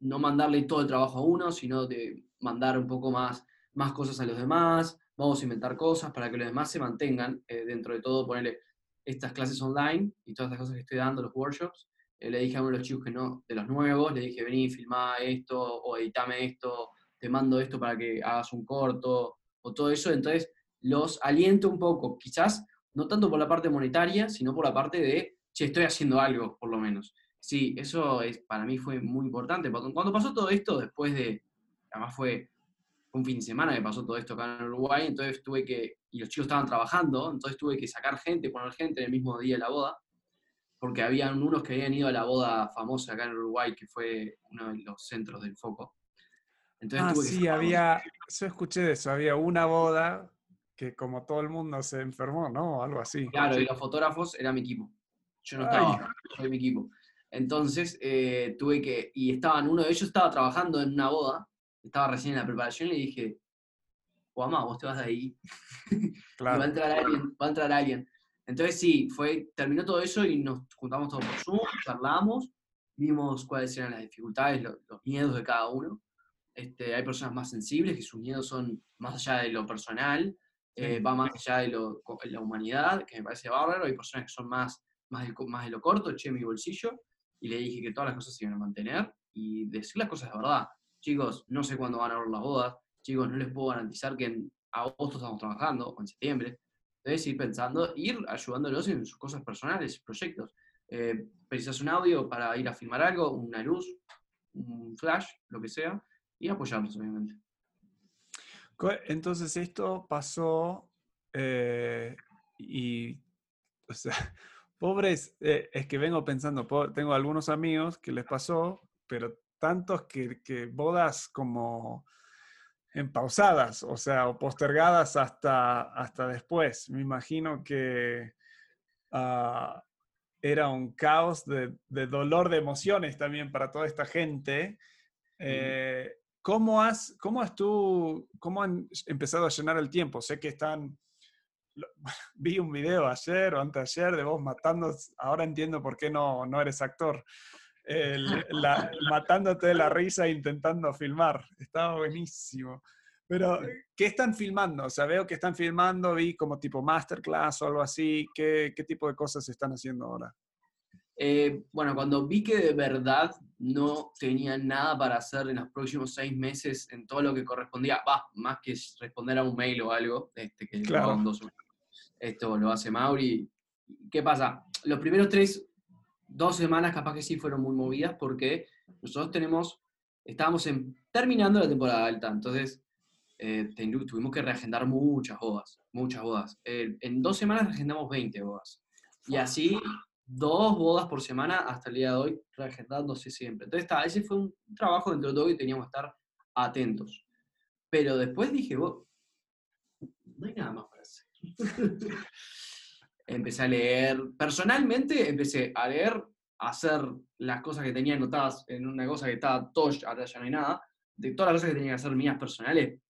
no mandarle todo el trabajo a uno, sino de mandar un poco más, más cosas a los demás, vamos a inventar cosas para que los demás se mantengan eh, dentro de todo, ponerle estas clases online y todas las cosas que estoy dando, los workshops. Eh, le dije a uno de los chicos que no, de los nuevos, le dije, vení, filmá esto, o editame esto, te mando esto para que hagas un corto, o todo eso. Entonces, los aliento un poco, quizás no tanto por la parte monetaria, sino por la parte de, che, estoy haciendo algo, por lo menos. Sí, eso es, para mí fue muy importante. Cuando pasó todo esto, después de, además fue un fin de semana que pasó todo esto acá en Uruguay, entonces tuve que, y los chicos estaban trabajando, entonces tuve que sacar gente, poner gente en el mismo día de la boda, porque habían unos que habían ido a la boda famosa acá en Uruguay, que fue uno de los centros del foco. Entonces, ah, sí, había, yo escuché de eso, había una boda que como todo el mundo se enfermó, ¿no? Algo así. Claro, y los fotógrafos era mi equipo. Yo no estaba, soy mi equipo. Entonces eh, tuve que, y estaban, uno de ellos estaba trabajando en una boda, estaba recién en la preparación y le dije, Guamá, vos te vas de ahí. Claro. va a entrar alguien, va a entrar alguien. Entonces sí, fue, terminó todo eso y nos juntamos todos por Zoom, charlamos, vimos cuáles eran las dificultades, los, miedos de cada uno. Este, hay personas más sensibles que sus miedos son más allá de lo personal, eh, va más allá de, lo, la humanidad, que me parece bárbaro. Hay personas que son más, más, de, más de lo corto, che, mi bolsillo. Y le dije que todas las cosas se iban a mantener y decir las cosas de verdad. Chicos, no sé cuándo van a ver las bodas. Chicos, no les puedo garantizar que en agosto estamos trabajando o en septiembre. Debes ir pensando, ir ayudándolos en sus cosas personales, proyectos. Eh, precisas un audio para ir a filmar algo, una luz, un flash, lo que sea, y apoyarlos, obviamente. Entonces esto pasó eh, y, o sea, pobres, eh, es que vengo pensando, tengo algunos amigos que les pasó, pero tantos que, bodas como pausadas, o sea, o postergadas hasta, hasta después. Me imagino que ah, era un caos de, dolor, de emociones también para toda esta gente. ¿Cómo has, cómo has tú, cómo han empezado a llenar el tiempo? Sé que están, vi un video ayer o antes ayer de vos matando, ahora entiendo por qué no, no eres actor, matándote de la risa e intentando filmar. Estaba buenísimo. Pero, ¿qué están filmando? O sea, veo que están filmando, vi como tipo masterclass o algo así. ¿Qué, qué tipo de cosas están haciendo ahora? Eh, bueno, cuando vi que de verdad no tenía nada para hacer en los próximos seis meses en todo lo que correspondía, va, más que responder a un mail o algo, este, que claro. esto lo hace Mauri. ¿Qué pasa? Los primeros tres, dos semanas capaz que sí fueron muy movidas porque nosotros tenemos, estábamos en, terminando la temporada alta, entonces eh, tuvimos que reagendar muchas bodas, muchas bodas. Eh, en dos semanas reagendamos 20 bodas. Y así dos bodas por semana hasta el día de hoy, reagendándose siempre. Entonces, está, ese fue un trabajo dentro de todo que teníamos que estar atentos. Pero después dije, no hay nada más para hacer. empecé a leer, personalmente empecé a leer, a hacer las cosas que tenía anotadas en una cosa que estaba tosh, ahora ya no hay nada, de todas las cosas que tenía que hacer mías personales,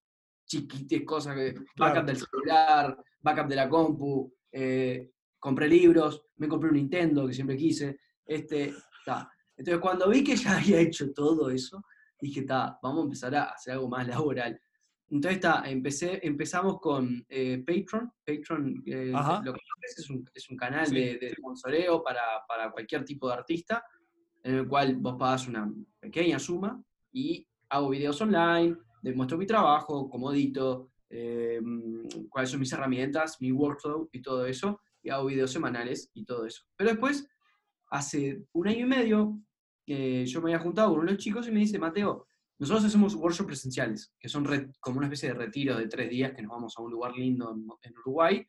chiquites cosas, que, backup del celular, backup de la compu, eh, compré libros, me compré un Nintendo que siempre quise. Este, Entonces, cuando vi que ya había hecho todo eso, dije, está, vamos a empezar a hacer algo más laboral. Entonces, está, empecé, empezamos con eh, Patreon. Patreon eh, lo que es, un, es un canal de, de sponsoreo para, para, cualquier tipo de artista, en el cual vos pagas una pequeña suma y hago videos online, demuestro mi trabajo, cómo edito, eh, cuáles son mis herramientas, mi workflow y todo eso hago videos semanales y todo eso. Pero después, hace un año y medio, eh, yo me había juntado con unos chicos y me dice, Mateo, nosotros hacemos workshops presenciales, que son como una especie de retiro de tres días que nos vamos a un lugar lindo en, Uruguay,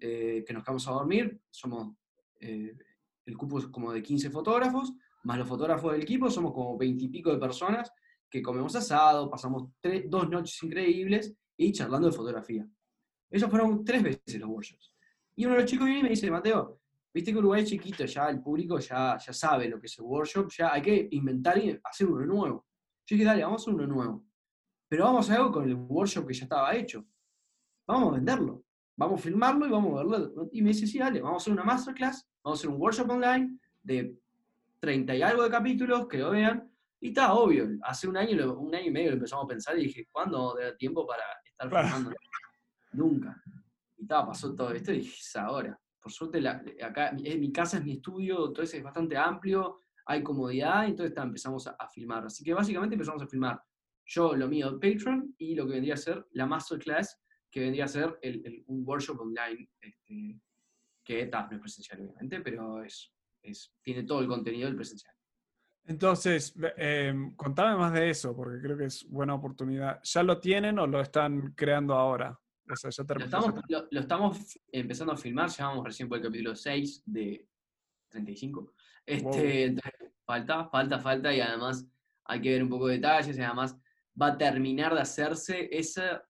eh, que nos vamos a dormir. Somos, eh, el cupo es como de 15 fotógrafos, más los fotógrafos del equipo, somos como 20 y pico de personas que comemos asado, pasamos dos noches increíbles y charlando de fotografía. Esos fueron tres veces los workshops. Y uno de los chicos viene y me dice, Mateo, viste que Uruguay es chiquito, ya el público ya, ya sabe lo que es el workshop, ya hay que inventar y hacer uno nuevo. Yo dije, dale, vamos a hacer uno nuevo. pero vamos a hacer algo con el workshop que ya estaba hecho. Vamos a venderlo. Vamos a filmarlo y vamos a verlo. Y me dice, sí, dale, vamos a hacer una masterclass, vamos a hacer un workshop online de 30 y algo de capítulos, que lo vean. Y está obvio, hace un año, un año y medio lo empezamos a pensar y dije, ¿cuándo da tiempo para estar filmando? Nunca. Pasó todo esto y dije, ahora. Por suerte, acá mi casa es mi estudio, entonces es bastante amplio, hay comodidad, entonces empezamos a, filmar. Así que básicamente empezamos a filmar yo lo mío Patreon y lo que vendría a ser la masterclass, que vendría a ser un workshop online, este, que no es presencial obviamente, pero es, tiene todo el contenido del presencial. Entonces, em, contame más de eso, porque creo que es buena oportunidad. ¿Ya lo tienen o lo están creando ahora? O sea, ya lo, estamos, lo, estamos, empezando a filmar, ya vamos recién por el capítulo 6 de 35. Este, falta, falta, falta, y además hay que ver un poco de detalles, y además va a terminar de hacerse esa,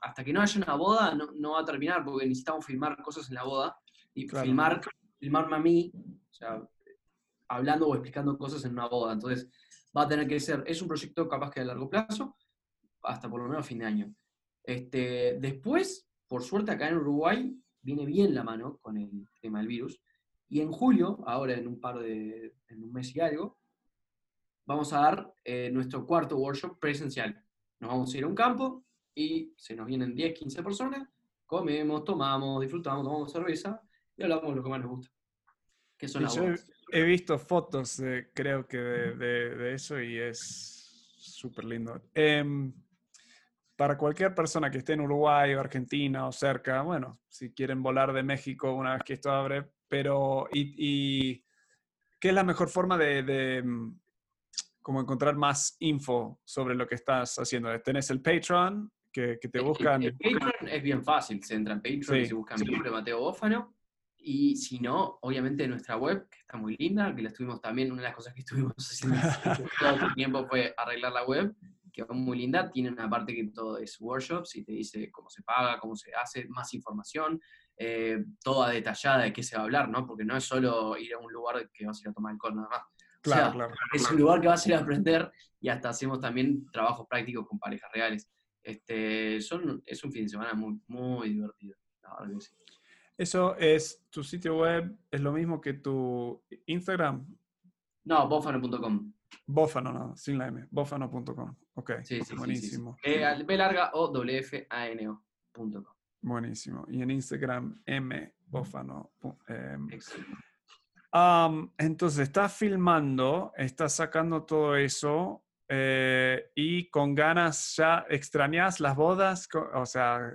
hasta que no haya una boda, no, va a terminar, porque necesitamos filmar cosas en la boda, y filmar, filmarme a mí, o sea, hablando o explicando cosas en una boda, entonces va a tener que ser, es un proyecto capaz que a largo plazo, hasta por lo menos fin de año. Este, después, por suerte acá en Uruguay, viene bien la mano con el tema del virus, y en julio, ahora en un par de, en un mes y algo, vamos a dar eh, nuestro cuarto workshop presencial. Nos vamos a ir a un campo y se nos vienen 10, 15 personas, comemos, tomamos, disfrutamos, tomamos cerveza y hablamos de lo que más nos gusta. Que son las he, visto fotos, creo que de, eso y es súper lindo. Em, para cualquier persona que esté en Uruguay o Argentina o cerca, bueno, si quieren volar de México una vez que esto abre, pero ¿y, qué es la mejor forma de, mm, como encontrar más info sobre lo que estás haciendo. Tenés el Patreon, que, te buscan. El, Patreon es bien fácil, se entra en Patreon y se busca mi nombre, Mateo Bófano. Y si no, obviamente nuestra web, que está muy linda, que la estuvimos también, una de las cosas que estuvimos haciendo todo el tiempo fue arreglar la web, que va muy linda, tiene una parte que todo es workshops y te dice cómo se paga, cómo se hace, más información, eh, toda detallada de qué se va a hablar, ¿no? Porque no es solo ir a un lugar que vas a ir a tomar alcohol nada más Claro, claro. Es un lugar que vas a ir a aprender y hasta hacemos también trabajos prácticos con parejas reales. Este, son, es un fin de semana muy, muy divertido, ¿Eso es tu sitio web? ¿Es lo mismo que tu Instagram? No, bofano.com. Bófano, no, sin la M. Bófano.com. Ok, sí, sí, buenísimo. Eh, B larga o WFANO.com. Buenísimo. Y en Instagram, M, Bófano. Eh, entonces, estás filmando, estás sacando todo eso eh, y con ganas ya extrañas las bodas, o sea,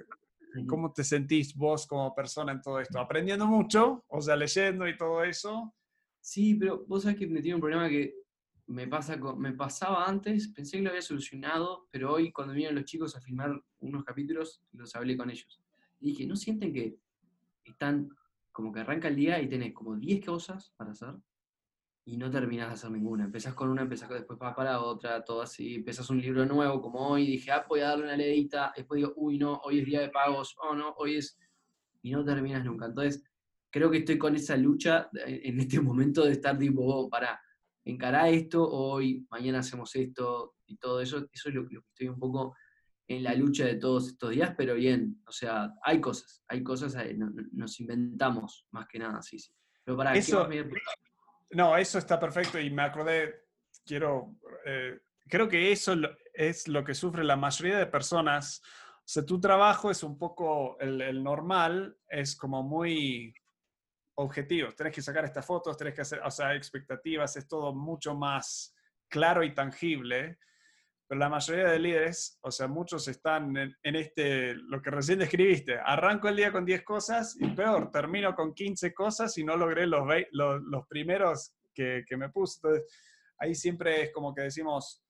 ¿cómo te sentís vos como persona en todo esto? ¿Aprendiendo mucho? O sea, leyendo y todo eso. Sí, pero vos sabés que me tiene un problema que me, pasa me pasaba antes, pensé que lo había solucionado, pero hoy cuando vinieron los chicos a filmar unos capítulos, los hablé con ellos. Y dije, ¿no sienten que están como que arranca el día y tenés como 10 cosas para hacer y no terminás de hacer ninguna. Empezás con una, empezás después vas para otra, todo así. Empezás un libro nuevo como hoy, dije, ah, voy a darle una leedita. Después digo, uy, no, hoy es día de pagos, oh no, hoy es. Y no terminas nunca. Entonces, creo que estoy con esa lucha en este momento de estar tipo, oh, para encarar esto, hoy, mañana hacemos esto y todo eso. Eso es lo, que estoy un poco en la lucha de todos estos días, pero bien, o sea, hay cosas, hay cosas, eh, nos inventamos más que nada, sí, sí. Pero para eso, No, eso está perfecto y me acordé, quiero, eh, creo que eso es lo que sufre la mayoría de personas. O sea, tu trabajo es un poco el, normal, es como muy objetivo. Tenés que sacar estas fotos, tenés que hacer, o sea, expectativas, es todo mucho más claro y tangible pero la mayoría de líderes, o sea, muchos están en, este, lo que recién describiste, arranco el día con 10 cosas y peor, termino con 15 cosas y no logré los, los, primeros que, que, me puse. Entonces, ahí siempre es como que decimos,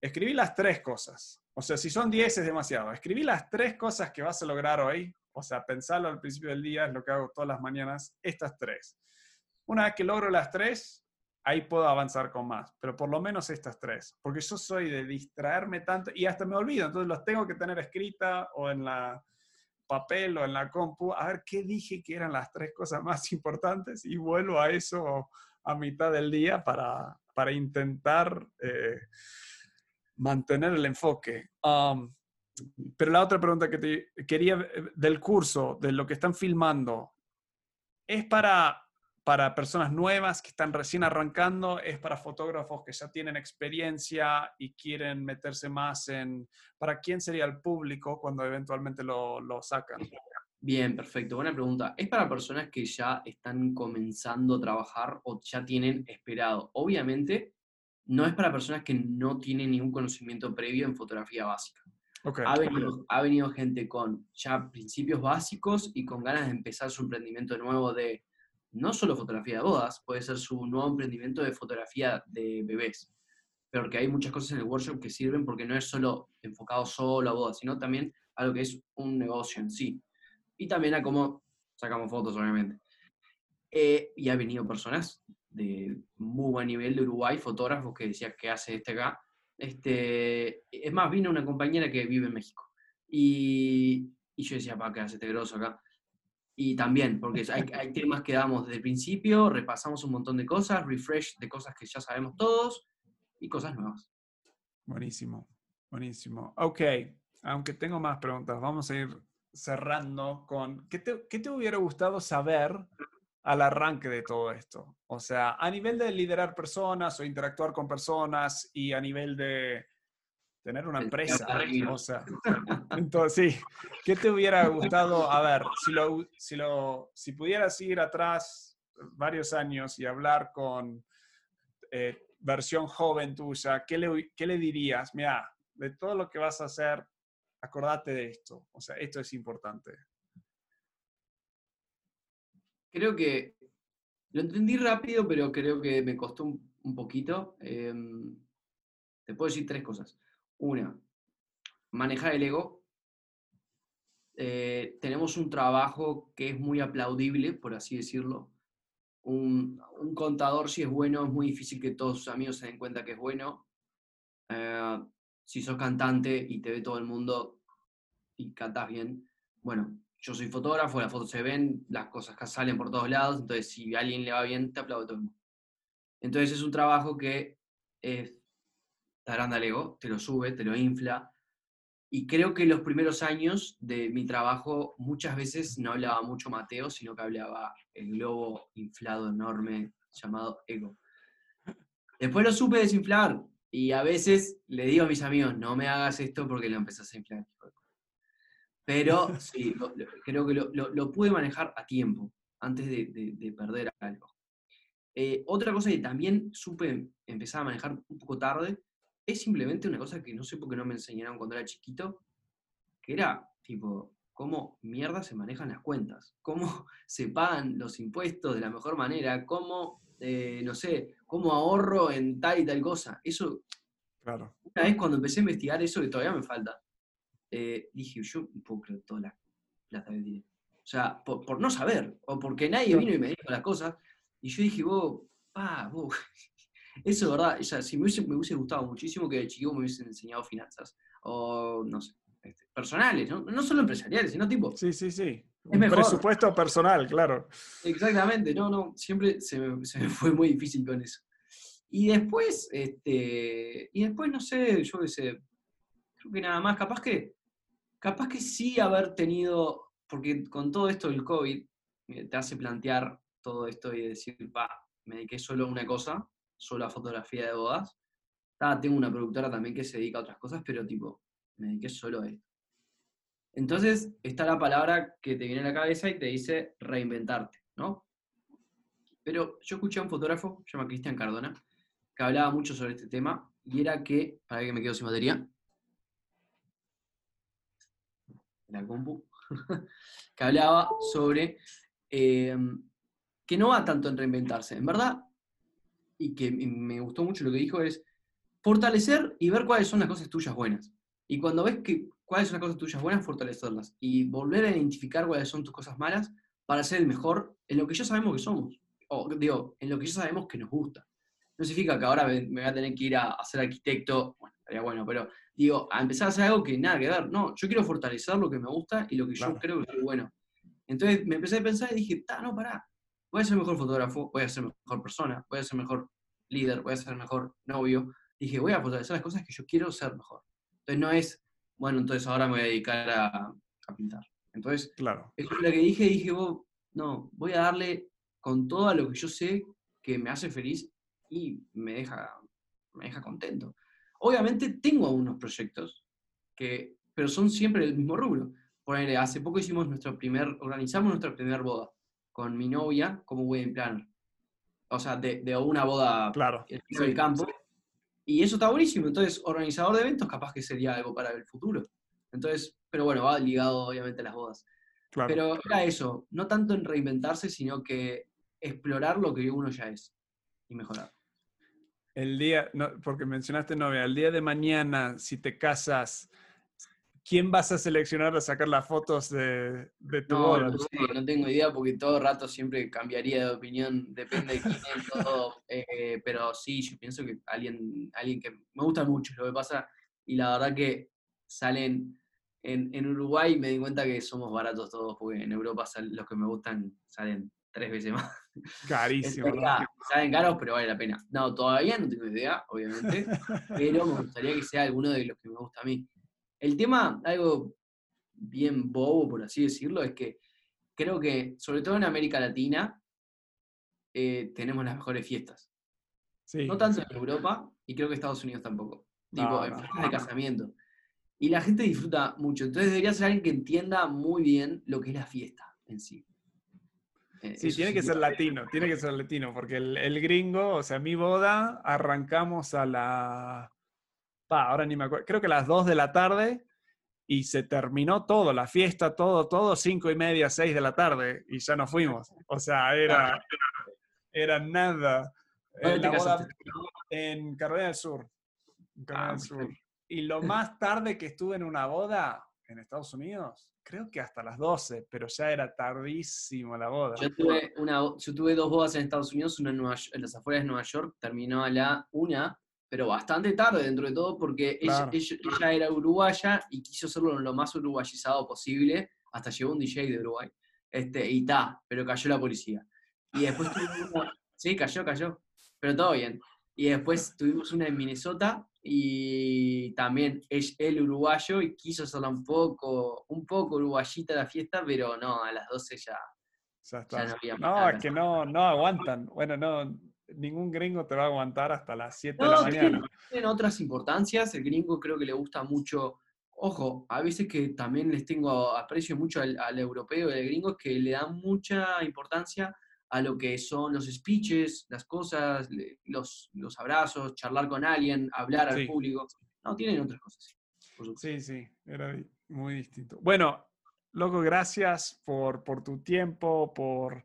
escribí las tres cosas. O sea, si son 10 es demasiado. Escribí las tres cosas que vas a lograr hoy. O sea, pensarlo al principio del día es lo que hago todas las mañanas. Estas tres. Una vez que logro las tres, ahí puedo avanzar con más, pero por lo menos estas tres, porque yo soy de distraerme tanto y hasta me olvido, entonces los tengo que tener escrita o en la papel o en la compu, a ver qué dije que eran las tres cosas más importantes y vuelvo a eso a mitad del día para, para intentar eh, mantener el enfoque. Um, pero la otra pregunta que te quería eh, del curso, de lo que están filmando, ¿es para, para personas nuevas que están recién arrancando? ¿Es para fotógrafos que ya tienen experiencia y quieren meterse más en... ¿Para quién sería el público cuando eventualmente lo, lo sacan? Bien, perfecto. Buena pregunta. Es para personas que ya están comenzando a trabajar o ya tienen esperado. Obviamente, no es para personas que no tienen ningún conocimiento previo en fotografía básica. Ha, venido, ha, venido, gente con ya principios básicos y con ganas de empezar su emprendimiento nuevo de no solo fotografía de bodas, puede ser su nuevo emprendimiento de fotografía de bebés. Pero que hay muchas cosas en el workshop que sirven porque no es solo enfocado solo a bodas, sino también a lo que es un negocio en sí. Y también a cómo sacamos fotos, obviamente. Eh, y ha venido personas de muy buen nivel de Uruguay, fotógrafos que decían, ¿qué hace este acá? Este, es más, vino una compañera que vive en México. Y, y yo decía, ¿para qué hace este grosso acá? Y también, porque hay, hay, temas que damos desde el principio, repasamos un montón de cosas, refresh de cosas que ya sabemos todos y cosas nuevas. Buenísimo, buenísimo. Ok, aunque tengo más preguntas, vamos a ir cerrando con, ¿qué te, qué te hubiera gustado saber al arranque de todo esto. O sea, a nivel de liderar personas o interactuar con personas y a nivel de tener una empresa. O sea, entonces, sí, ¿qué te hubiera gustado? A ver, si, lo, si, lo, si pudieras ir atrás varios años y hablar con eh, versión joven tuya, ¿qué le, ¿qué le dirías? Mira, de todo lo que vas a hacer, acordate de esto. O sea, esto es importante creo que lo entendí rápido, pero creo que me costó un, poquito. Em, te puedo decir tres cosas. Una, manejar el ego. Eh, tenemos un trabajo que es muy aplaudible, por así decirlo. Un, contador, si es bueno, es muy difícil que todos sus amigos se den cuenta que es bueno. Eh, si sos cantante y te ve todo el mundo y cantas bien, bueno, yo soy fotógrafo, las fotos se ven, las cosas salen por todos lados, entonces si a alguien le va bien, te aplaude todo el mundo. Entonces es un trabajo que es, te agranda el ego, te lo sube, te lo infla. Y creo que los primeros años de mi trabajo muchas veces no hablaba mucho Mateo, sino que hablaba el globo inflado enorme llamado ego. Después lo supe desinflar y a veces le digo a mis amigos, no me hagas esto porque lo empezás a inflar. Pero sí, creo que lo, pude manejar a tiempo, antes de, perder algo. Eh, otra cosa que también supe empezar a manejar un poco tarde, es simplemente una cosa que no sé por qué no me enseñaron cuando era chiquito, que era tipo, cómo mierda se manejan las cuentas, cómo se pagan los impuestos de la mejor manera, cómo, eh, no sé, cómo ahorro en tal y tal cosa. Eso, claro. una vez cuando empecé a investigar eso, que todavía me falta, eh, dije, yo no puedo creer toda la plata que tiene. O sea, por, no saber, o porque nadie vino y me dijo las cosas, y yo dije, vos, pa, vos, eso es verdad, o sea, si me hubiese, me hubiese gustado muchísimo que de chico me hubiesen enseñado finanzas, o no sé, este, personales, ¿no? no solo empresariales, sino tipo... Sí, sí, sí. Un presupuesto personal, claro. Exactamente, no, no, siempre se me, se me, fue muy difícil con eso. Y después, este, y después, no sé, yo qué sé, creo que nada más, capaz que Capaz que sí haber tenido, porque con todo esto del COVID, te hace plantear todo esto y decir, va, me dediqué solo a una cosa, solo a fotografía de bodas. Ah, tengo una productora también que se dedica a otras cosas, pero tipo, me dediqué solo a esto. Entonces está la palabra que te viene a la cabeza y te dice reinventarte, ¿no? Pero yo escuché a un fotógrafo, se llama Cristian Cardona, que hablaba mucho sobre este tema y era que, para que me quedo sin batería, la compu, que hablaba sobre em, que no va tanto en reinventarse. En verdad, y que me gustó mucho lo que dijo, es fortalecer y ver cuáles son las cosas tuyas buenas. Y cuando ves que cuáles son las cosas tuyas buenas, fortalecerlas. Y volver a identificar cuáles son tus cosas malas para ser el mejor en lo que ya sabemos que somos. O digo, en lo que ya sabemos que nos gusta. No significa que ahora me voy a tener que ir a, a ser arquitecto, bueno, estaría bueno, pero digo, a empezar a hacer algo que nada que ver. No, yo quiero fortalecer lo que me gusta y lo que yo creo que es bueno. Entonces me empecé a pensar y dije, ta, no, pará. Voy a ser mejor fotógrafo, voy a ser mejor persona, voy a ser mejor líder, voy a ser mejor novio. dije, voy a fotografiar las cosas que yo quiero ser mejor. Entonces no es, bueno, entonces ahora me voy a dedicar a, a pintar. Entonces, claro. eso es lo que dije, dije, vos, no, voy a darle con todo a lo que yo sé que me hace feliz y me deja, me deja contento. Obviamente tengo algunos proyectos, que, pero son siempre del mismo rubro. Hace poco hicimos nuestro primer, organizamos nuestra primera boda con mi novia como wedding planner. O sea, de, de una boda Claro. en sí, el campo. Y eso está buenísimo. Entonces, organizador de eventos capaz que sería algo para el futuro. Entonces, pero bueno, va ligado obviamente a las bodas. Claro. Pero era eso, no tanto en reinventarse, sino que explorar lo que uno ya es y mejorar. El día, no, porque mencionaste novia, el día de mañana, si te casas, ¿quién vas a seleccionar a sacar las fotos de, de tu No, boda? no, sé, no tengo idea porque todo rato siempre cambiaría de opinión, depende de quién es todo. eh, pero sí, yo pienso que alguien, alguien que me gusta mucho lo que pasa y la verdad que salen en, en Uruguay me di cuenta que somos baratos todos porque en Europa sal- los que me gustan salen tres veces más. Carísimo. En ¿no? realidad, Salen caros, pero vale la pena. No, todavía no tengo idea, obviamente, pero me gustaría que sea alguno de los que me gusta a mí. El tema, algo bien bobo, por así decirlo, es que creo que, sobre todo en América Latina, eh, tenemos las mejores fiestas. Sí. No tanto en Europa, y creo que Estados Unidos tampoco. Tipo, en no. fiestas de casamiento. Y la gente disfruta mucho. Entonces debería ser alguien que entienda muy bien lo que es la fiesta en sí. Eh, Sí, eso tiene que ser latino, tiene que ser latino, porque el, el gringo, o sea, mi boda, arrancamos a la... Pa, ahora ni me acuerdo, creo que a las 2 de la tarde y se terminó todo, la fiesta, todo, todo, cinco y media, 6 de la tarde y ya nos fuimos. O sea, era, era nada. Eh, ¿Dónde te la boda en Carolina del Sur. en Carolina Ah, del Sur. Y lo más tarde que estuve en una boda en Estados Unidos, creo que hasta las 12, pero ya era tardísimo la boda. Yo tuve, una, yo tuve dos bodas en Estados Unidos, una en, Nueva en las afueras de Nueva York, terminó a la una, pero bastante tarde dentro de todo, porque ella, Claro. ella- ella era uruguaya y quiso hacerlo lo más uruguayizado posible, hasta llegó un DJ de Uruguay. Este, y ta, pero cayó la policía. Y después tuvimos una, sí, cayó, cayó, pero todo bien. Y después tuvimos una en Minnesota y también es el uruguayo y quiso hacerla un poco, un poco uruguayita la fiesta, pero no, a las 12 ya, Ya ya está. no había más No, que no, no aguantan. Bueno, no, ningún gringo te va a aguantar hasta las 7 de No, la tiene- mañana. tienen otras importancias. El gringo creo que le gusta mucho. Ojo, a veces que también les tengo aprecio mucho al, al europeo y al gringo, es que le dan mucha importancia a lo que son los speeches, las cosas, los, los abrazos, charlar con alguien, hablar al público. No, tienen otras cosas. por. Sí, sí, era muy distinto. Bueno, loco, gracias por, por tu tiempo, por,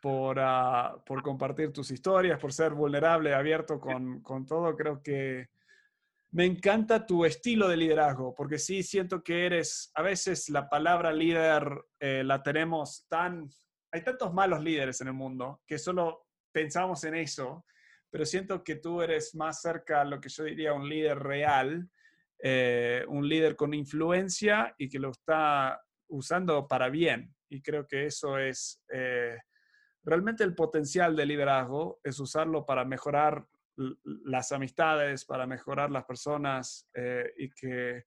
por, ah, por compartir tus historias, por ser vulnerable, abierto con, con todo. Creo que me encanta tu estilo de liderazgo, porque sí siento que eres, a veces la palabra líder eh, la tenemos tan, hay tantos malos líderes en el mundo que solo pensamos en eso, pero siento que tú eres más cerca a lo que yo diría un líder real, eh, un líder con influencia y que lo está usando para bien. Y creo que eso es eh, realmente el potencial del liderazgo, es usarlo para mejorar las amistades, para mejorar las personas eh, y que,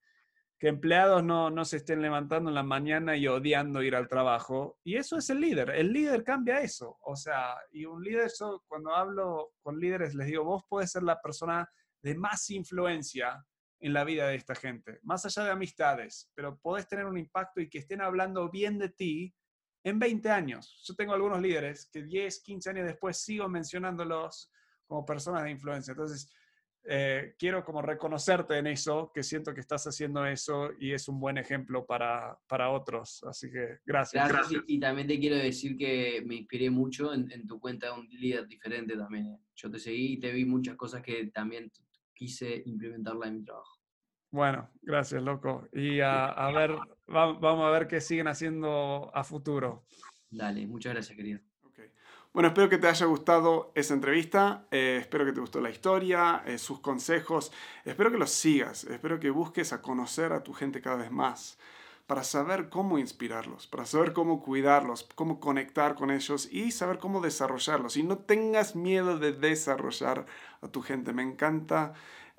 que empleados no, no se estén levantando en la mañana y odiando ir al trabajo. Y eso es el líder. El líder cambia eso. O sea, y un líder, yo cuando hablo con líderes les digo, vos podés ser la persona de más influencia en la vida de esta gente, más allá de amistades, pero podés tener un impacto y que estén hablando bien de ti en 20 años. Yo tengo algunos líderes que 10, 15 años después sigo mencionándolos como personas de influencia. Entonces, eh, quiero como reconocerte en eso, que siento que estás haciendo eso y es un buen ejemplo para, para otros. Así que gracias. Gracias. Y, y también te quiero decir que me inspiré mucho en, en tu cuenta de un líder diferente también. eh. Yo te seguí y te vi muchas cosas que también quise implementarla en mi trabajo. Bueno, gracias, loco. Y a, a ver, va- vamos a ver qué siguen haciendo a futuro. Dale, muchas gracias, querido. Bueno, espero que te haya gustado esa entrevista, eh, espero que te gustó la historia, eh, sus consejos, espero que los sigas, espero que busques a conocer a tu gente cada vez más para saber cómo inspirarlos, para saber cómo cuidarlos, cómo conectar con ellos y saber cómo desarrollarlos. Y no tengas miedo de desarrollar a tu gente. Me encanta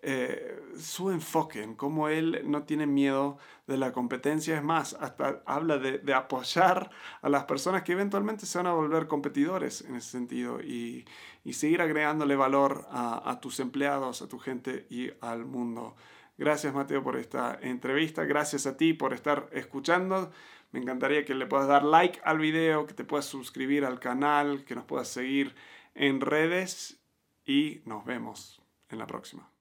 eh, su enfoque, en cómo él no tiene miedo de la competencia. Es más, hasta habla de, apoyar a las personas que eventualmente se van a volver competidores en ese sentido y, seguir agregándole valor a, a tus empleados, a tu gente y al mundo. Gracias Mateo por esta entrevista, gracias a ti por estar escuchando. Me encantaría que le puedas dar like al video, que te puedas suscribir al canal, que nos puedas seguir en redes y nos vemos en la próxima.